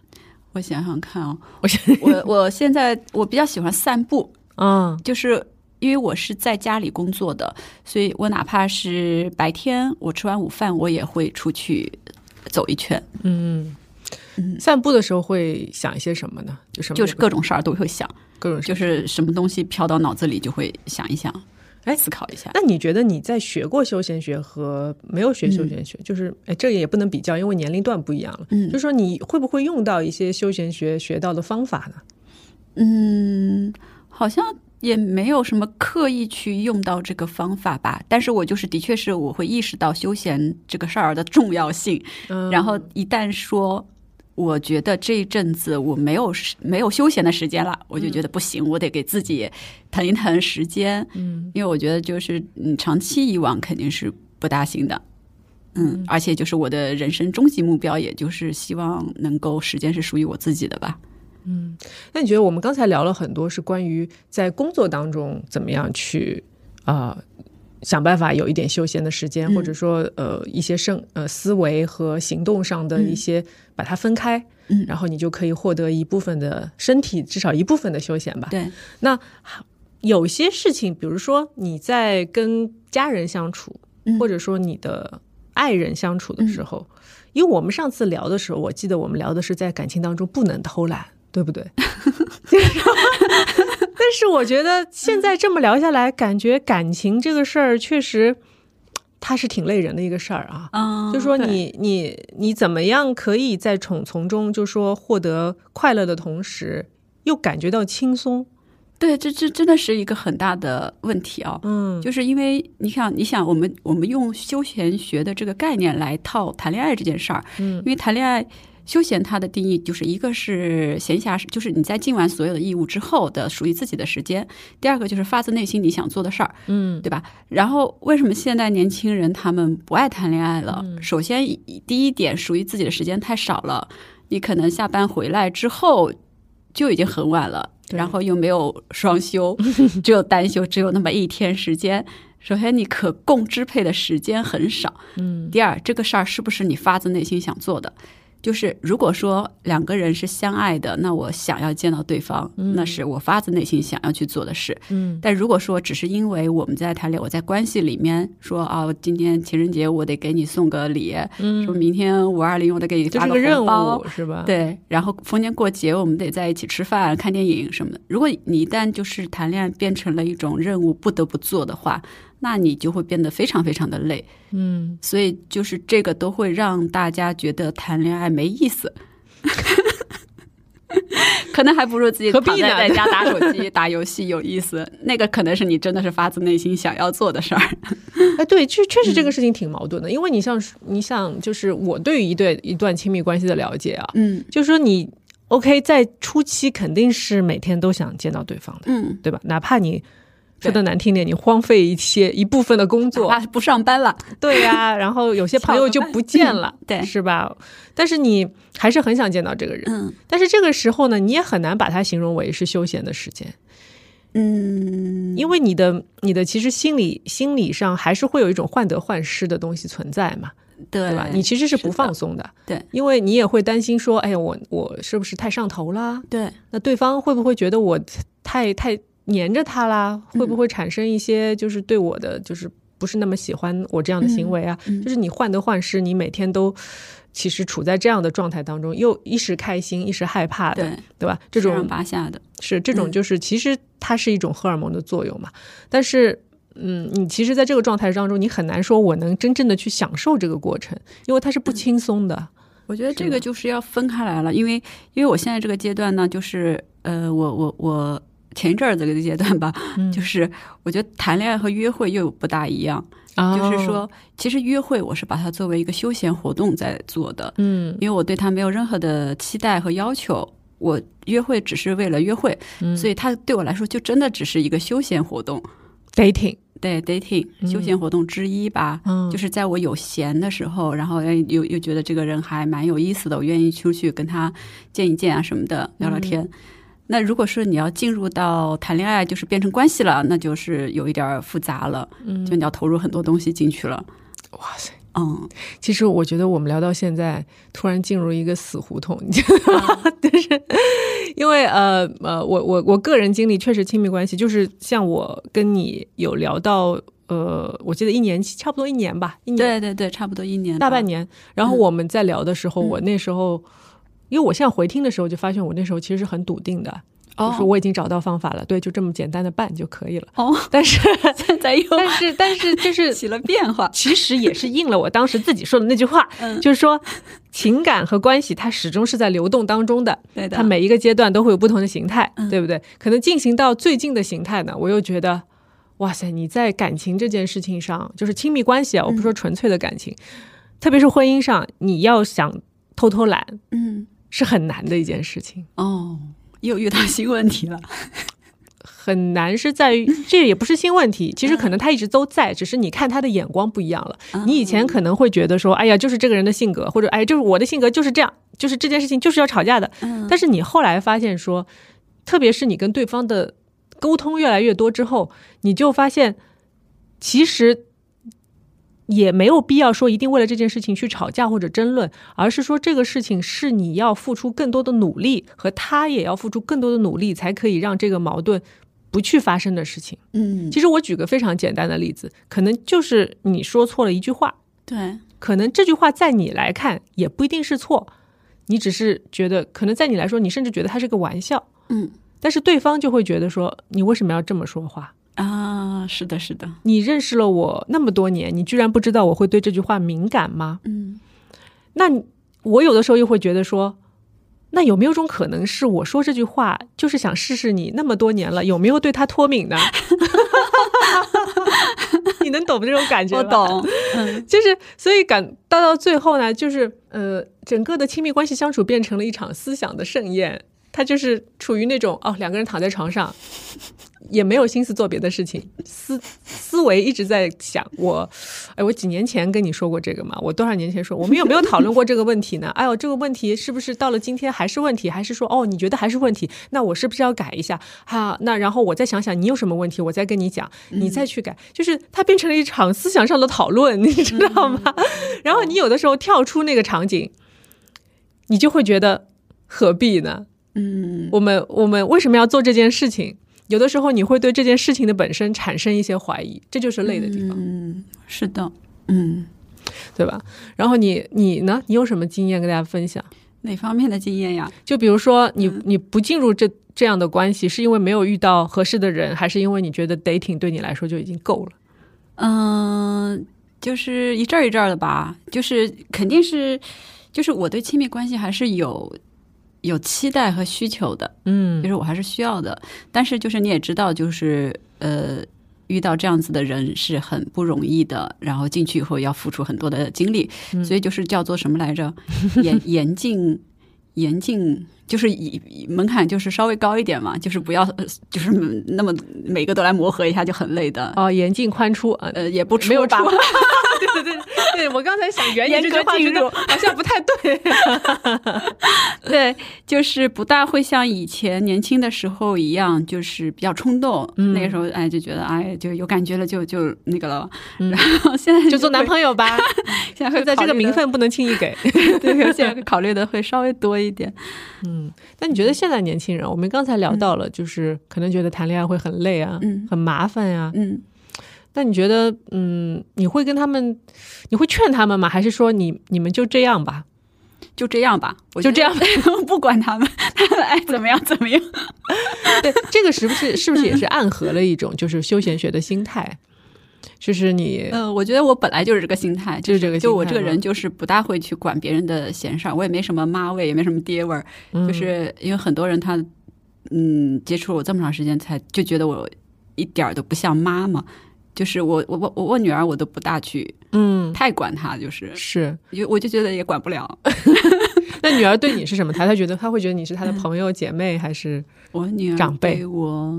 我想想看啊，我我我现在我比较喜欢散步，嗯，就是因为我是在家里工作的，所以我哪怕是白天我吃完午饭，我也会出去走一圈。嗯嗯，散步的时候会想一些什么呢？就什么就是各种事儿都会想，各种就是什么东西飘到脑子里就会想一想。哎，思考一下。那你觉得你在学过休闲学和没有学休闲学，就是哎，这也不能比较，因为年龄段不一样了。嗯，就说你会不会用到一些休闲学学到的方法呢？嗯，好像也没有什么刻意去用到这个方法吧。但是我就是的确是我会意识到休闲这个事儿的重要性。嗯，然后一旦说。我觉得这一阵子我没有没有休闲的时间了，我就觉得不行，我得给自己腾一腾时间。嗯，因为我觉得就是你，长期以往肯定是不大行的。嗯，而且就是我的人生终极目标，也就是希望能够时间是属于我自己的吧。嗯，那你觉得我们刚才聊了很多是关于在工作当中怎么样去啊？想办法有一点休闲的时间，或者说呃一些生呃思维和行动上的一些把它分开，然后你就可以获得一部分的身体至少一部分的休闲吧。对，那有些事情，比如说你在跟家人相处，或者说你的爱人相处的时候，因为我们上次聊的时候，我记得我们聊的是在感情当中不能偷懒，对不对？但是我觉得现在这么聊下来，感觉感情这个事儿确实，它是挺累人的一个事儿啊。嗯，就说你你你怎么样可以在从从中就说获得快乐的同时，又感觉到轻松？对，这这真的是一个很大的问题啊。嗯，就是因为你想，你想我们我们用休闲学的这个概念来套谈恋爱这件事儿，嗯，因为谈恋爱。休闲它的定义就是一个是闲暇，就是你在尽完所有的义务之后的属于自己的时间；第二个就是发自内心你想做的事儿，嗯，对吧？然后为什么现在年轻人他们不爱谈恋爱了？首先第一点，属于自己的时间太少了，你可能下班回来之后就已经很晚了，然后又没有双休，只有单休，只有那么一天时间。首先你可供支配的时间很少，嗯。第二，这个事儿是不是你发自内心想做的？就是如果说两个人是相爱的，那我想要见到对方，那是我发自内心想要去做的事。嗯，但如果说只是因为我们在谈恋爱，我在关系里面说啊，今天情人节我得给你送个礼，嗯，说明天五二零我得给你发个红包，是吧？对，然后逢年过节我们得在一起吃饭、看电影什么的。如果你一旦就是谈恋爱变成了一种任务，不得不做的话。那你就会变得非常非常的累，嗯，所以就是这个都会让大家觉得谈恋爱没意思。可能还不如自己躺在在家打手机、打游戏有意思。那个可能是你真的是发自内心想要做的事儿。哎，对，确确实这个事情挺矛盾的，因为你像你想，就是我对于一对一段亲密关系的了解啊，嗯就是说你 OK 在初期肯定是每天都想见到对方的，嗯，对吧？哪怕你说的难听点，你荒废一些一部分的工作，哪怕不上班了，对呀、然后有些 朋友就不见了，对是吧？但是你还是很想见到这个人，嗯但是这个时候呢，你也很难把它形容为是休闲的时间，嗯，因为你的你的其实心理心理上还是会有一种患得患失的东西存在嘛，对对吧？你其实是不放松的，对因为你也会担心说，哎呀，我我是不是太上头了？对，那对方会不会觉得我太太黏着他啦？会不会产生一些就是对我的就是不是那么喜欢我这样的行为啊？嗯嗯就是你患得患失，你每天都其实处在这样的状态当中，又一时开心，一时害怕的，对对吧？这上种拔下的，是这种嗯就是其实它是一种荷尔蒙的作用嘛，但是。嗯，你其实在这个状态当中，你很难说我能真正的去享受这个过程，因为它是不轻松的。我觉得这个就是要分开来了，因为因为我现在这个阶段呢，就是呃，我我我前一阵儿这个阶段吧，嗯 就是我觉得谈恋爱和约会又不大一样，啊就是，说，其实约会我是把它作为一个休闲活动在做的，嗯因为我对他没有任何的期待和要求。我约会只是为了约会，嗯所以它对我来说就真的只是一个休闲活动，dating，对 dating 休闲活动之一吧。嗯，就是在我有闲的时候，然后哎又又觉得这个人还蛮有意思的，我愿意出去跟他见一见啊什么的，聊聊天。那如果说你要进入到谈恋爱，就是变成关系了，那就是有一点复杂了，嗯就你要投入很多东西进去了。哇塞！嗯，其实我觉得我们聊到现在，突然进入一个死胡同，你知道吗？就是因为呃呃，我我我个人经历确实亲密关系，就是像我跟你有聊到呃，我记得一年差不多一年吧，一年对对对，差不多一年，大半年。然后我们在聊的时候，嗯我那时候。因为我现在回听的时候，就发现我那时候其实是很笃定的，哦就是我已经找到方法了，对，就这么简单的办就可以了。哦，但是，现在又但是，但是，就是 起了变化。其实也是应了我当时自己说的那句话，嗯就是说情感和关系它始终是在流动当中的，对的，它每一个阶段都会有不同的形态，嗯对不对？可能进行到最近的形态呢，我又觉得，哇塞，你在感情这件事情上，就是亲密关系啊，我不说纯粹的感情，特别是婚姻上，你要想偷偷懒嗯，是很难的一件事情。哦，又遇到新问题了。很难是在于，这也不是新问题，其实可能他一直都在，只是你看他的眼光不一样了。你以前可能会觉得说，哎呀，就是这个人的性格，或者哎，就是我的性格就是这样，就是这件事情就是要吵架的。嗯但是你后来发现说，特别是你跟对方的沟通越来越多之后，你就发现，其实也没有必要说一定为了这件事情去吵架或者争论，而是说这个事情是你要付出更多的努力，和他也要付出更多的努力，才可以让这个矛盾不去发生的事情。嗯，其实我举个非常简单的例子，可能就是你说错了一句话，对，可能这句话在你来看也不一定是错，你只是觉得可能在你来说，你甚至觉得它是个玩笑，嗯但是对方就会觉得说你为什么要这么说话？啊，是的，是的，你认识了我那么多年，你居然不知道我会对这句话敏感吗？嗯那我有的时候又会觉得说，那有没有种可能是我说这句话就是想试试你那么多年了有没有对他脱敏呢？你能懂这种感觉吗？我 懂，嗯 就是所以感到到最后呢，就是呃，整个的亲密关系相处变成了一场思想的盛宴。他就是处于那种哦，两个人躺在床上，也没有心思做别的事情，思思维一直在想我，哎，我几年前跟你说过这个嘛？我多少年前说？我们有没有讨论过这个问题呢？哎呦，这个问题是不是到了今天还是问题？还是说哦，你觉得还是问题？那我是不是要改一下？哈、那然后我再想想你有什么问题，我再跟你讲，你再去改。就是它变成了一场思想上的讨论，你知道吗？然后你有的时候跳出那个场景，你就会觉得何必呢？嗯我们我们为什么要做这件事情？有的时候你会对这件事情的本身产生一些怀疑，这就是累的地方，嗯，是的，嗯，对吧？然后你你呢？你有什么经验跟大家分享？哪方面的经验呀？就比如说你你不进入这这样的关系，是因为没有遇到合适的人，还是因为你觉得 dating 对你来说就已经够了？嗯，就是一阵儿一阵儿的吧，就是肯定是，就是我对亲密关系还是有有期待和需求的，嗯就是我还是需要的。但是就是你也知道，就是呃，遇到这样子的人是很不容易的，然后进去以后要付出很多的精力，所以就是叫做什么来着？严 严禁严禁。就是以门槛就是稍微高一点嘛，就是不要就是那么每个都来磨合一下就很累的哦，严禁宽出啊，呃，也不没有吧？对对我刚才想原言这句话觉得好像不太对。对，就是不大会像以前年轻的时候一样，就是比较冲动。嗯、那个时候哎就觉得哎就有感觉了就就那个了，嗯、然后现在就做男朋友吧。现在会在这个名分不能轻易给，对，现在考虑的会稍微多一点。嗯。嗯，那你觉得现在年轻人，我们刚才聊到了，就是可能觉得谈恋爱会很累啊，嗯，很麻烦呀，嗯。那你觉得，嗯，你会跟他们，你会劝他们吗？还是说你你们就这样吧，就这样吧，我就这样，不管他们，他们爱怎么样怎么样。对，这个是不是是不是也是暗合了一种就是休闲学的心态？就是你，呃，我觉得我本来就是这个心态，就是这个，就我这个人就是不大会去管别人的闲事儿，我也没什么妈味，也没什么爹味儿，嗯、就是因为很多人他，嗯，接触我这么长时间才就觉得我一点儿都不像妈妈，就是我我我我女儿我都不大去，嗯，太管她，就是是，就我就觉得也管不了。那女儿对你是什么她？她觉得她会觉得你是她的朋友、姐妹还是我女儿长辈？我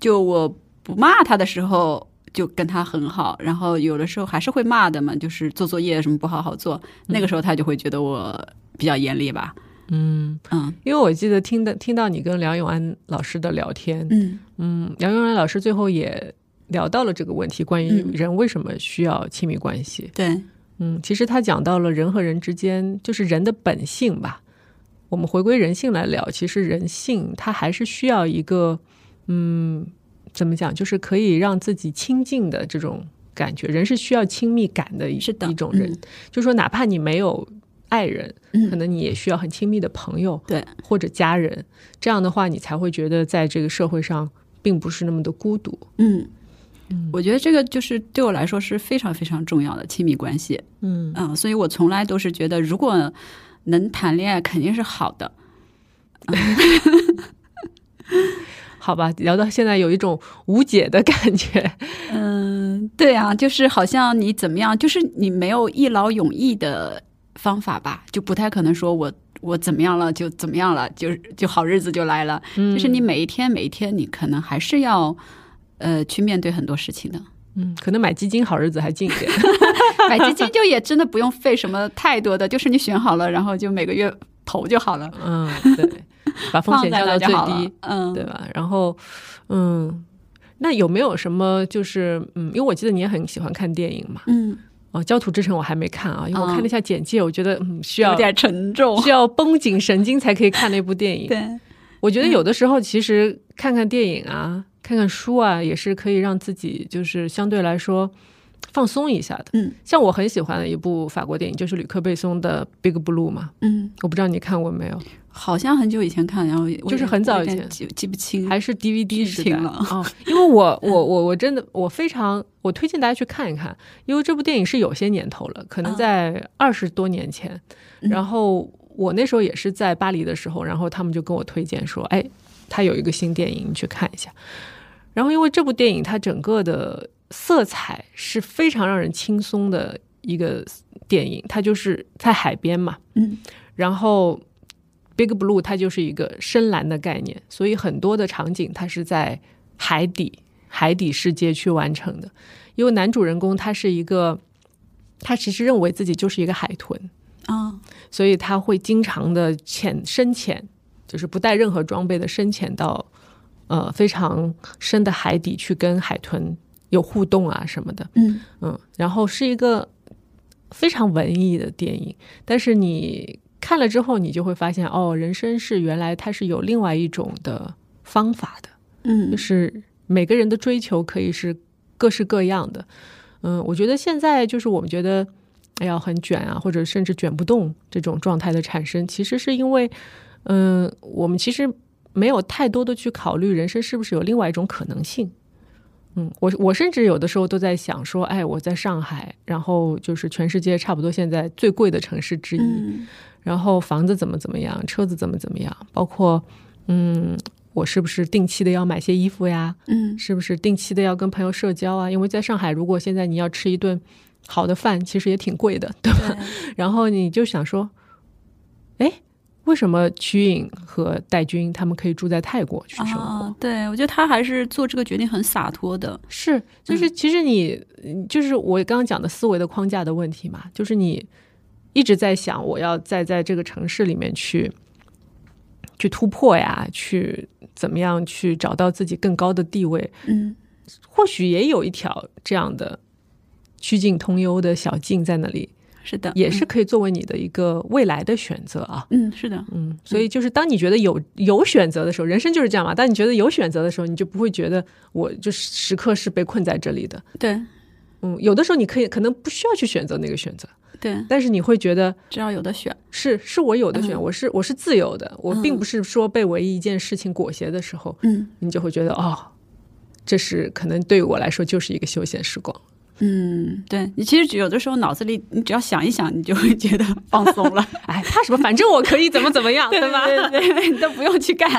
就我不骂她的时候。就跟她很好，然后有的时候还是会骂的嘛，就是做作业什么不好好做，那个时候她就会觉得我比较严厉吧。嗯嗯，因为我记得听的听到你跟梁永安老师的聊天，嗯嗯，梁永安老师最后也聊到了这个问题，关于人为什么需要亲密关系。对，嗯，其实他讲到了人和人之间就是人的本性吧。我们回归人性来聊，其实人性它还是需要一个嗯。怎么讲？就是可以让自己亲近的这种感觉，人是需要亲密感的一一种人。嗯、就说哪怕你没有爱人，嗯、可能你也需要很亲密的朋友，对，或者家人。这样的话，你才会觉得在这个社会上并不是那么的孤独。嗯，嗯我觉得这个就是对我来说是非常非常重要的亲密关系。嗯嗯，所以我从来都是觉得，如果能谈恋爱，肯定是好的。好吧，聊到现在有一种无解的感觉。嗯，对啊，就是好像你怎么样，就是你没有一劳永逸的方法吧，就不太可能说我我怎么样了就怎么样了，就就好日子就来了。嗯、就是你每一天每一天，你可能还是要呃去面对很多事情的。嗯，可能买基金好日子还近一点，买基金就也真的不用费什么太多的，就是你选好了，然后就每个月投就好了。嗯，对。把风险降到最低，嗯，对吧？然后，嗯，那有没有什么就是，嗯，因为我记得你也很喜欢看电影嘛，嗯，哦，《焦土之城》我还没看啊，因为我看了一下简介，我觉得嗯需要有点沉重，需要绷紧神经才可以看那部电影。对，我觉得有的时候其实看看电影啊，看看书啊，也是可以让自己就是相对来说放松一下的。嗯，像我很喜欢的一部法国电影，就是吕克贝松的《Big Blue》嘛。嗯，我不知道你看过没有。好像很久以前看，然后就是很早以前记记不清，还是 DVD 时代了哦。因为我 我我我真的我非常我推荐大家去看一看，因为这部电影是有些年头了，可能在二十多年前。嗯、然后我那时候也是在巴黎的时候，然后他们就跟我推荐说：“哎，他有一个新电影，你去看一下。”然后因为这部电影它整个的色彩是非常让人轻松的一个电影，它就是在海边嘛，嗯，然后。Big Blue 它就是一个深蓝的概念，所以很多的场景它是在海底海底世界去完成的。因为男主人公他是一个，他其实认为自己就是一个海豚啊、哦，所以他会经常的潜深潜，就是不带任何装备的深潜到呃非常深的海底去跟海豚有互动啊什么的。嗯嗯，然后是一个非常文艺的电影，但是你。看了之后，你就会发现，哦，人生是原来它是有另外一种的方法的，嗯，就是每个人的追求可以是各式各样的，嗯，我觉得现在就是我们觉得，哎呀很卷啊，或者甚至卷不动这种状态的产生，其实是因为，嗯、呃，我们其实没有太多的去考虑人生是不是有另外一种可能性，嗯，我我甚至有的时候都在想说，哎，我在上海，然后就是全世界差不多现在最贵的城市之一，然后房子怎么怎么样，车子怎么怎么样，包括嗯，我是不是定期的要买些衣服呀？嗯，是不是定期的要跟朋友社交啊？因为在上海，如果现在你要吃一顿好的饭，其实也挺贵的，对吧？然后你就想说，哎。为什么瞿颖和戴军他们可以住在泰国去生活？对我觉得他还是做这个决定很洒脱的。是，就是其实你就是我刚刚讲的思维的框架的问题嘛，就是你一直在想我要再在这个城市里面去去突破呀，去怎么样去找到自己更高的地位。嗯，或许也有一条这样的曲径通幽的小径在那里。是的，也是可以作为你的一个未来的选择啊。嗯，是的，嗯，所以就是当你觉得有有选择的时候，人生就是这样嘛。当你觉得有选择的时候，你就不会觉得我就时刻是被困在这里的。对，嗯，有的时候你可以可能不需要去选择那个选择，对，但是你会觉得只要有的选，是是我有的选，我是我是自由的，我并不是说被唯一一件事情裹挟的时候，嗯，你就会觉得哦，这是可能对于我来说就是一个休闲时光。嗯，对你其实有的时候脑子里，你只要想一想，你就会觉得 放松了。哎，怕什么？反正我可以怎么怎么样，对吧？对对，你 都不用去干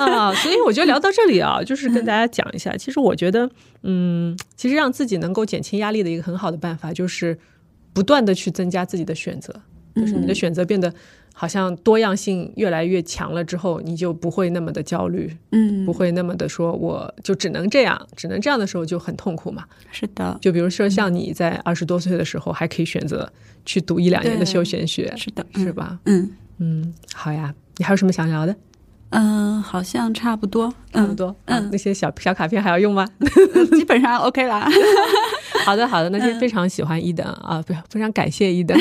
啊。所以我觉得聊到这里啊，就是跟大家讲一下，其实我觉得，嗯，其实让自己能够减轻压力的一个很好的办法，就是不断的去增加自己的选择，就是你的选择变得。好像多样性越来越强了之后，你就不会那么的焦虑，嗯，不会那么的说我就只能这样，只能这样的时候就很痛苦嘛。是的，就比如说像你在二十多岁的时候，还可以选择去读一两年的休闲学，是的，是吧？嗯嗯，好呀，你还有什么想聊的？嗯，好像差不多，差不多。嗯，那些小小卡片还要用吗？基本上 OK 啦。好的，好的。那天非常喜欢伊登啊，非非常感谢伊登。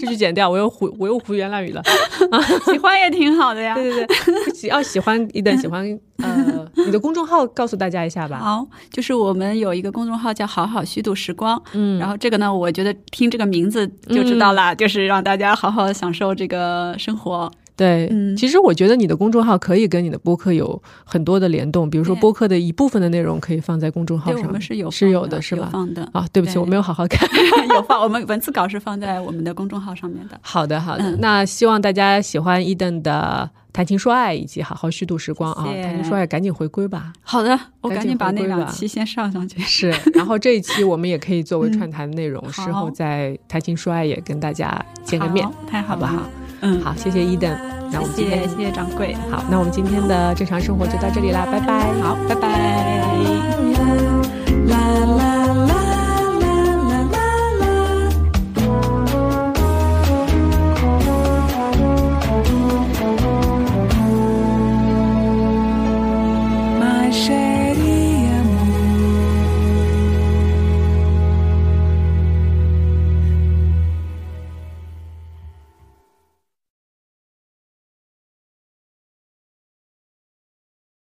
这句剪掉，我又胡我又胡言乱语了。啊，喜欢也挺好的呀。对对 对，要喜欢一等，喜欢呃，你的公众号告诉大家一下吧。好，就是我们有一个公众号叫“好好虚度时光”。嗯，然后这个呢，我觉得听这个名字就知道了，就是让大家好好享受这个生活。对，嗯，其实我觉得你的公众号可以跟你的播客有很多的联动，比如说播客的一部分的内容可以放在公众号上，我们是有是有的，是吧？放的啊，对不起，我没有好好看，有放，我们文字稿是放在我们的公众号上面的。好的，好的，那希望大家喜欢伊登的谈情说爱以及好好虚度时光啊，谈情说爱赶紧回归吧。好的，我赶紧把那两期先上上去。是，然后这一期我们也可以作为串台的内容，事后在谈情说爱也跟大家见个面，太好不好？嗯，好，谢谢伊登。那我们今天谢谢掌柜。好，那我们今天的正常生活就到这里啦，拜拜。好，拜拜。啦啦。